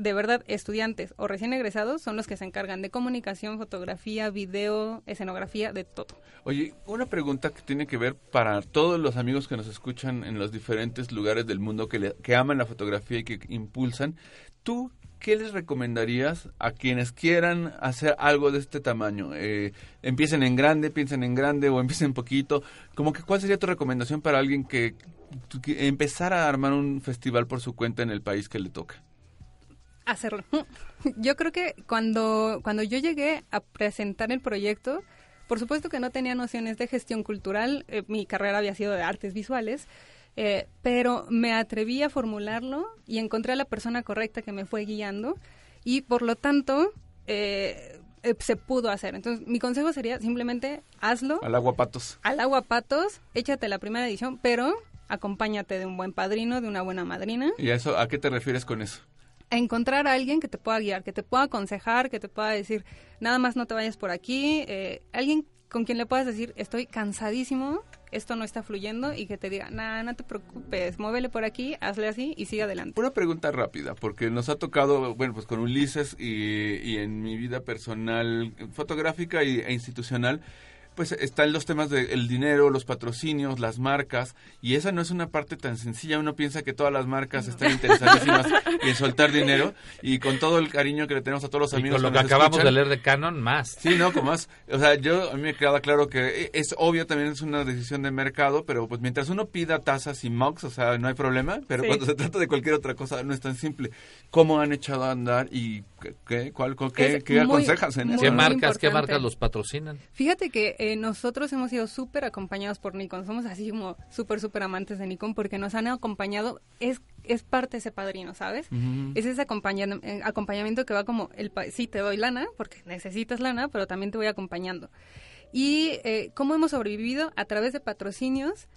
de verdad, estudiantes o recién egresados son los que se encargan de comunicación, fotografía, video, escenografía, de todo. Oye, una pregunta que tiene que ver para todos los amigos que nos escuchan en los diferentes lugares del mundo que, que aman la fotografía y que impulsan. ¿Tú ¿qué les recomendarías a quienes quieran hacer algo de este tamaño? Eh, empiecen en grande, piensen en grande o empiecen poquito. Como que, ¿Cuál sería tu recomendación para alguien que, que empezara a armar un festival por su cuenta en el país que le toca? Hacerlo. [LAUGHS] Yo creo que cuando, cuando yo llegué a presentar el proyecto, por supuesto que no tenía nociones de gestión cultural, eh, mi carrera había sido de artes visuales, eh, pero me atreví a formularlo y encontré a la persona correcta que me fue guiando y por lo tanto eh, eh, se pudo hacer. Entonces mi consejo sería simplemente hazlo. Al agua patos. Al agua patos, échate la primera edición, pero acompáñate de un buen padrino, de una buena madrina. ¿Y a eso a qué te refieres con eso? A encontrar a alguien que te pueda guiar, que te pueda aconsejar, que te pueda decir, nada más no te vayas por aquí, alguien con quien le puedas decir, estoy cansadísimo, esto no está fluyendo y que te diga, nada, no te preocupes, muévele por aquí, hazle así y sigue adelante. Una pregunta rápida, porque nos ha tocado, bueno, pues con Ulises y, y en mi vida personal, fotográfica e institucional, pues están los temas del dinero, los patrocinios, las marcas, y esa no es una parte tan sencilla. Uno piensa que todas las marcas están interesadísimas [LAUGHS] en soltar dinero, y con todo el cariño que le tenemos a todos los amigos. con lo que, acabamos de leer de Canon, más. Sí, no, con más. O sea, yo a mí me queda claro que es obvio, también es una decisión de mercado, pero pues mientras uno pida tasas y mocks, o sea, no hay problema, pero cuando se trata de cualquier otra cosa no es tan simple. ¿Cómo han echado a andar y qué, cuál, qué, qué aconsejas en eso? ¿Qué marcas, qué marcas los patrocinan? Fíjate que eh, nosotros hemos sido súper acompañados por Nikon. Somos así como súper, súper amantes de Nikon porque nos han acompañado. Es, es parte de ese padrino, ¿sabes? Es ese eh, acompañamiento que va como, el sí, te doy lana porque necesitas lana, pero también te voy acompañando. Y eh, cómo hemos sobrevivido a través de patrocinios,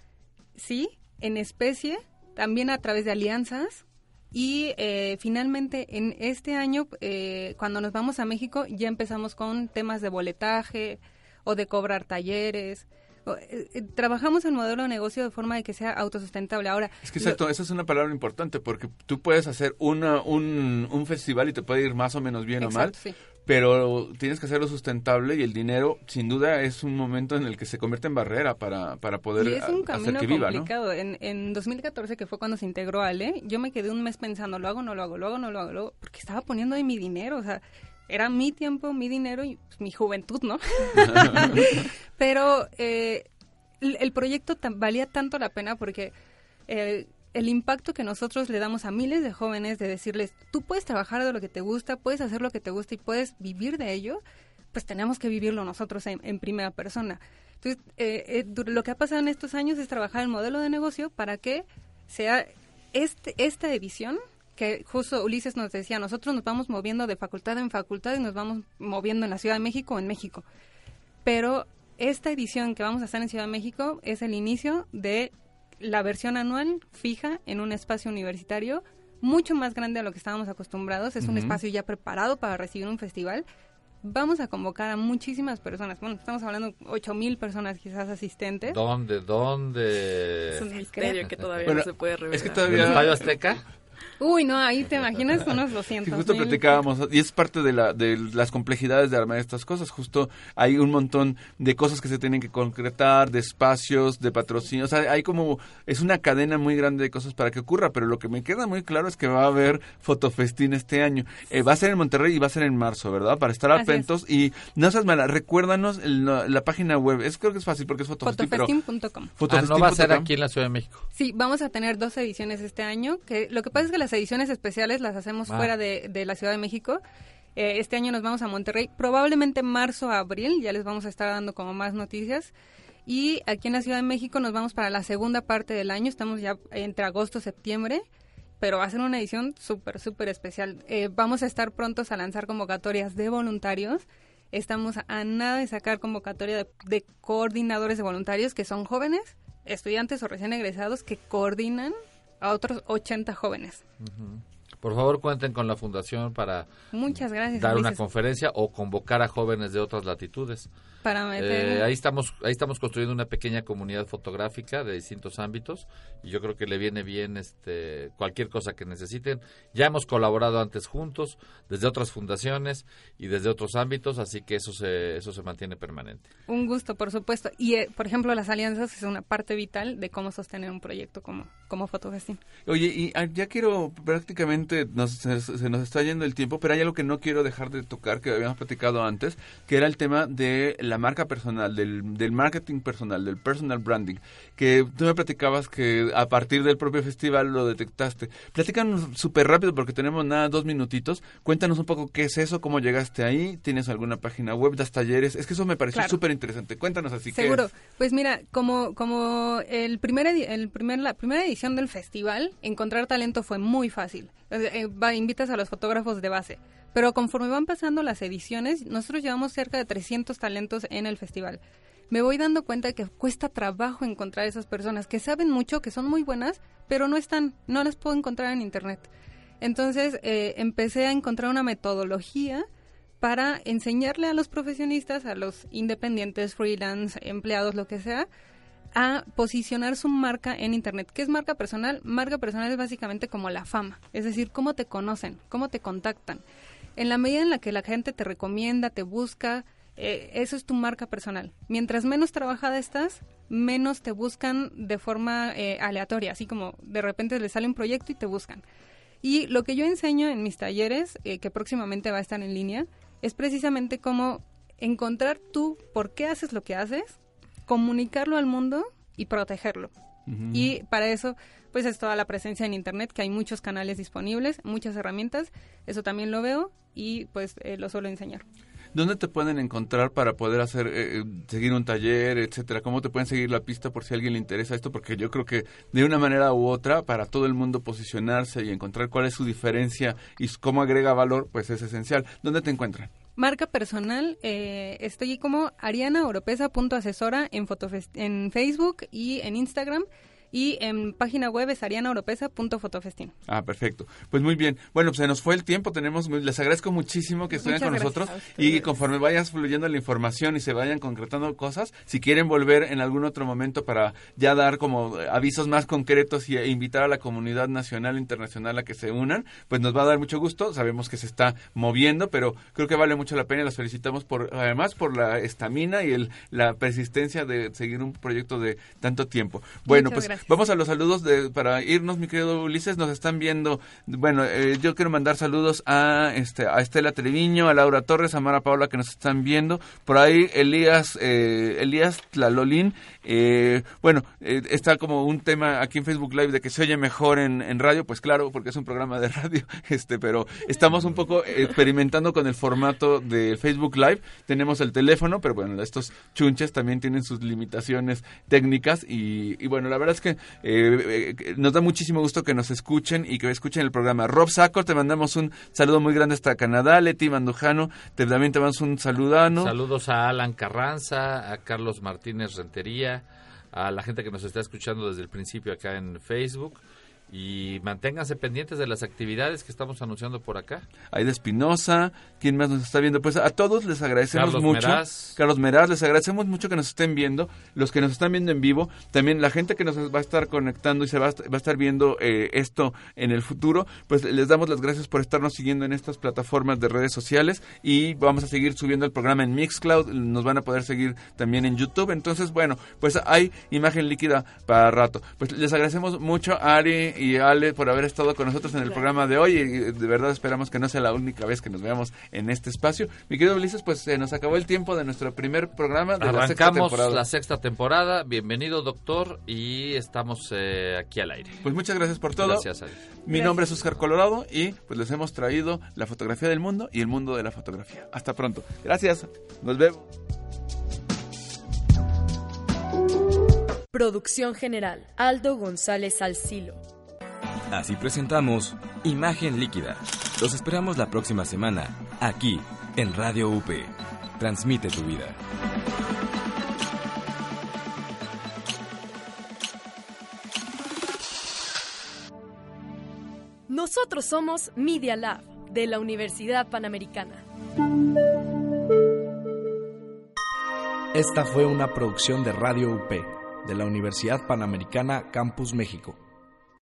sí, en especie, también a través de alianzas, y eh, finalmente en este año, eh, cuando nos vamos a México, ya empezamos con temas de boletaje o de cobrar talleres. Eh, trabajamos el modelo de negocio de forma de que sea autosustentable. Ahora, es que exacto, esa es una palabra importante porque tú puedes hacer una, un, un festival y te puede ir más o menos bien o mal, sí pero tienes que hacerlo sustentable y el dinero sin duda es un momento en el que se convierte en barrera para, para poder y es un camino hacer que viva, complicado. En, en 2014, que fue cuando se integró Ale, yo me quedé un mes pensando, lo hago, no lo hago, lo hago, no lo hago, porque estaba poniendo ahí mi dinero, o sea, era mi tiempo, mi dinero y pues, mi juventud, ¿no? [LAUGHS] pero eh, el, el, proyecto valía tanto la pena porque... Eh, el impacto que nosotros le damos a miles de jóvenes de decirles, tú puedes trabajar de lo que te gusta, puedes hacer lo que te gusta y puedes vivir de ello, pues tenemos que vivirlo nosotros en, primera persona. Entonces, eh, eh, lo que ha pasado en estos años es trabajar el modelo de negocio para que sea este, esta edición, que justo Ulises nos decía, nosotros nos vamos moviendo de facultad en facultad y nos vamos moviendo en la Ciudad de México o en México. Pero esta edición que vamos a hacer en Ciudad de México es el inicio de la versión anual fija en un espacio universitario mucho más grande a lo que estábamos acostumbrados. Es un espacio ya preparado para recibir un festival. Vamos a convocar a muchísimas personas. Bueno, estamos hablando de 8 mil personas quizás asistentes. ¿Dónde? ¿Dónde? Es un misterio que todavía Bueno, no se puede revelar. es que todavía- ¿El Estadio Azteca? Uy, no, ahí te imaginas unos Sí, 200 justo mil. platicábamos, y es parte de, la, de las complejidades de armar estas cosas. Justo hay un montón de cosas que se tienen que concretar, de espacios, de patrocinios. O sea, hay como, es una cadena muy grande de cosas para que ocurra, pero lo que me queda muy claro es que va a haber Fotofestín este año. Eh, va a ser en Monterrey y va a ser en marzo, ¿verdad? Para estar es. atentos. Y no seas mala, recuérdanos el- la, la página web. Es, creo que es fácil porque es Fotofestín. Fotofestín.com. Ah, no va a ser aquí en la Ciudad de México. Sí, vamos a tener dos ediciones este año. Que lo que pasa es que las ediciones especiales las hacemos Ah. fuera de, de la Ciudad de México. Eh, este año nos vamos a Monterrey, probablemente marzo abril. Ya les vamos a estar dando como más noticias. Y aquí en la Ciudad de México nos vamos para la segunda parte del año. Estamos ya entre agosto y septiembre. Pero va a ser una edición súper, súper especial. Eh, vamos a estar prontos a lanzar convocatorias de voluntarios. Estamos a nada de sacar convocatoria de, de coordinadores de voluntarios que son jóvenes, estudiantes o recién egresados que coordinan a otros 80 jóvenes. Por favor, cuenten con la fundación para Muchas gracias. dar una conferencia o convocar a jóvenes de otras latitudes. Para meter... Eh, ahí estamos ahí estamos construyendo una pequeña comunidad fotográfica de distintos ámbitos y yo creo que le viene bien este cualquier cosa que necesiten. Ya hemos colaborado antes juntos desde otras fundaciones y desde otros ámbitos, así que eso se eso se mantiene permanente. Un gusto, por supuesto. Y, eh, por ejemplo, las alianzas es una parte vital de cómo sostener un proyecto como, como Fotofestín. Oye, y ah, ya quiero, prácticamente nos, se, se nos está yendo el tiempo, pero hay algo que no quiero dejar de tocar, que habíamos platicado antes, que era el tema de la marca personal, del, del marketing personal, del personal branding, que tú me platicabas que a partir del propio festival lo detectaste. Platícanos súper rápido porque tenemos nada, dos minutitos. Cuéntanos un poco qué es eso, cómo llegaste ahí, tienes alguna página web, das talleres. Es que eso me pareció Claro. súper interesante. Cuéntanos así que... Seguro. Pues mira, como, como el primer el primer, la primera edición del festival, encontrar talento fue muy fácil. Eh, va, invitas a los fotógrafos de base. Pero conforme van pasando las ediciones, nosotros llevamos cerca de 300 talentos en el festival. Me voy dando cuenta de que cuesta trabajo encontrar esas personas que saben mucho, que son muy buenas, pero no están, no las puedo encontrar en internet. Entonces eh, empecé a encontrar una metodología para enseñarle a los profesionistas, a los independientes, freelance, empleados, lo que sea, a posicionar su marca en Internet. ¿Qué es marca personal? Marca personal es básicamente como la fama, es decir, cómo te conocen, cómo te contactan. En la medida en la que la gente te recomienda, te busca, eh, eso es tu marca personal. Mientras menos trabajada estás, menos te buscan de forma eh, aleatoria, así como de repente les sale un proyecto y te buscan. Y lo que yo enseño en mis talleres, eh, que próximamente va a estar en línea, es precisamente cómo encontrar tú por qué haces lo que haces, comunicarlo al mundo y protegerlo. Y para eso, pues es toda la presencia en Internet, que hay muchos canales disponibles, muchas herramientas, eso también lo veo y pues eh, lo suelo enseñar. ¿Dónde te pueden encontrar para poder hacer, eh, eh, seguir un taller, etcétera? ¿Cómo te pueden seguir la pista por si a alguien le interesa esto? Porque yo creo que de una manera u otra, para todo el mundo posicionarse y encontrar cuál es su diferencia y cómo agrega valor, pues es esencial. ¿Dónde te encuentran? Marca personal, eh, estoy como arianaoropesa.asesora en, en Facebook y en Instagram. Y en página web es arianaoropesa.fotofestin. Ah, perfecto. Pues muy bien. Bueno, pues se nos fue el tiempo. Tenemos, muy- les agradezco muchísimo que estuvieran Muchas con nosotros. Y conforme vayas fluyendo la información y se vayan concretando cosas, si quieren volver en algún otro momento para ya dar como avisos más concretos y e invitar a la comunidad nacional e internacional a que se unan, pues nos va a dar mucho gusto. Sabemos que se está moviendo, pero creo que vale mucho la pena. y Las felicitamos por, además, por la estamina y el, la persistencia de seguir un proyecto de tanto tiempo. Bueno, Muchas pues gracias. Vamos a los saludos de, para irnos, mi querido Ulises. Nos están viendo. Bueno, eh, yo quiero mandar saludos a este a Estela Treviño, a Laura Torres, a Mara Paula que nos están viendo. Por ahí Elías eh, Elías Tlalolín. Eh, bueno, eh, está como un tema aquí en Facebook Live de que se oye mejor en, radio. Pues claro, porque es un programa de [LAUGHS] radio. Este, pero estamos un poco experimentando con el formato del Facebook Live. Tenemos el teléfono, pero bueno, estos chunches también tienen sus limitaciones técnicas y, y bueno, la verdad es que eh, eh, nos da muchísimo gusto que nos escuchen y que escuchen el programa. Rob Saco, te mandamos un saludo muy grande hasta Canadá. Leti Mandujano, te, también te mandamos un saludano. Saludos a Alan Carranza, a Carlos Martínez Rentería, a la gente que nos está escuchando desde el principio acá en Facebook. Y manténganse pendientes de las actividades que estamos anunciando por acá. Aida Espinosa, ¿quién más nos está viendo? Pues a todos les agradecemos Carlos mucho. Meraz. Carlos Meraz, les agradecemos mucho que nos estén viendo, los que nos están viendo en vivo, también la gente que nos va a estar conectando y se va a, est- va a estar viendo eh, esto en el futuro, pues les damos las gracias por estarnos siguiendo en estas plataformas de redes sociales y vamos a seguir subiendo el programa en Mixcloud, nos van a poder seguir también en YouTube, entonces bueno, pues hay imagen líquida para rato. Pues les agradecemos mucho Ari y Ale por haber estado con nosotros en el programa de hoy y de verdad esperamos que no sea la única vez que nos veamos en este espacio. Mi querido Ulises, pues se nos acabó el tiempo de nuestro primer programa de la sexta Arrancamos temporada. la sexta temporada. Bienvenido, doctor, y estamos eh, aquí al aire. Pues muchas gracias por todo. Gracias, Ari. Mi nombre es Oscar Colorado y pues les hemos traído la fotografía del mundo y el mundo de la fotografía. Hasta pronto. Gracias. Nos vemos. Producción general, Aldo González Alcilo. Así presentamos Imagen Líquida. Los esperamos la próxima semana, aquí, en Radio UP. Transmite tu vida. Nosotros somos Media Lab de la Universidad Panamericana. Esta fue una producción de Radio UP de la Universidad Panamericana Campus México.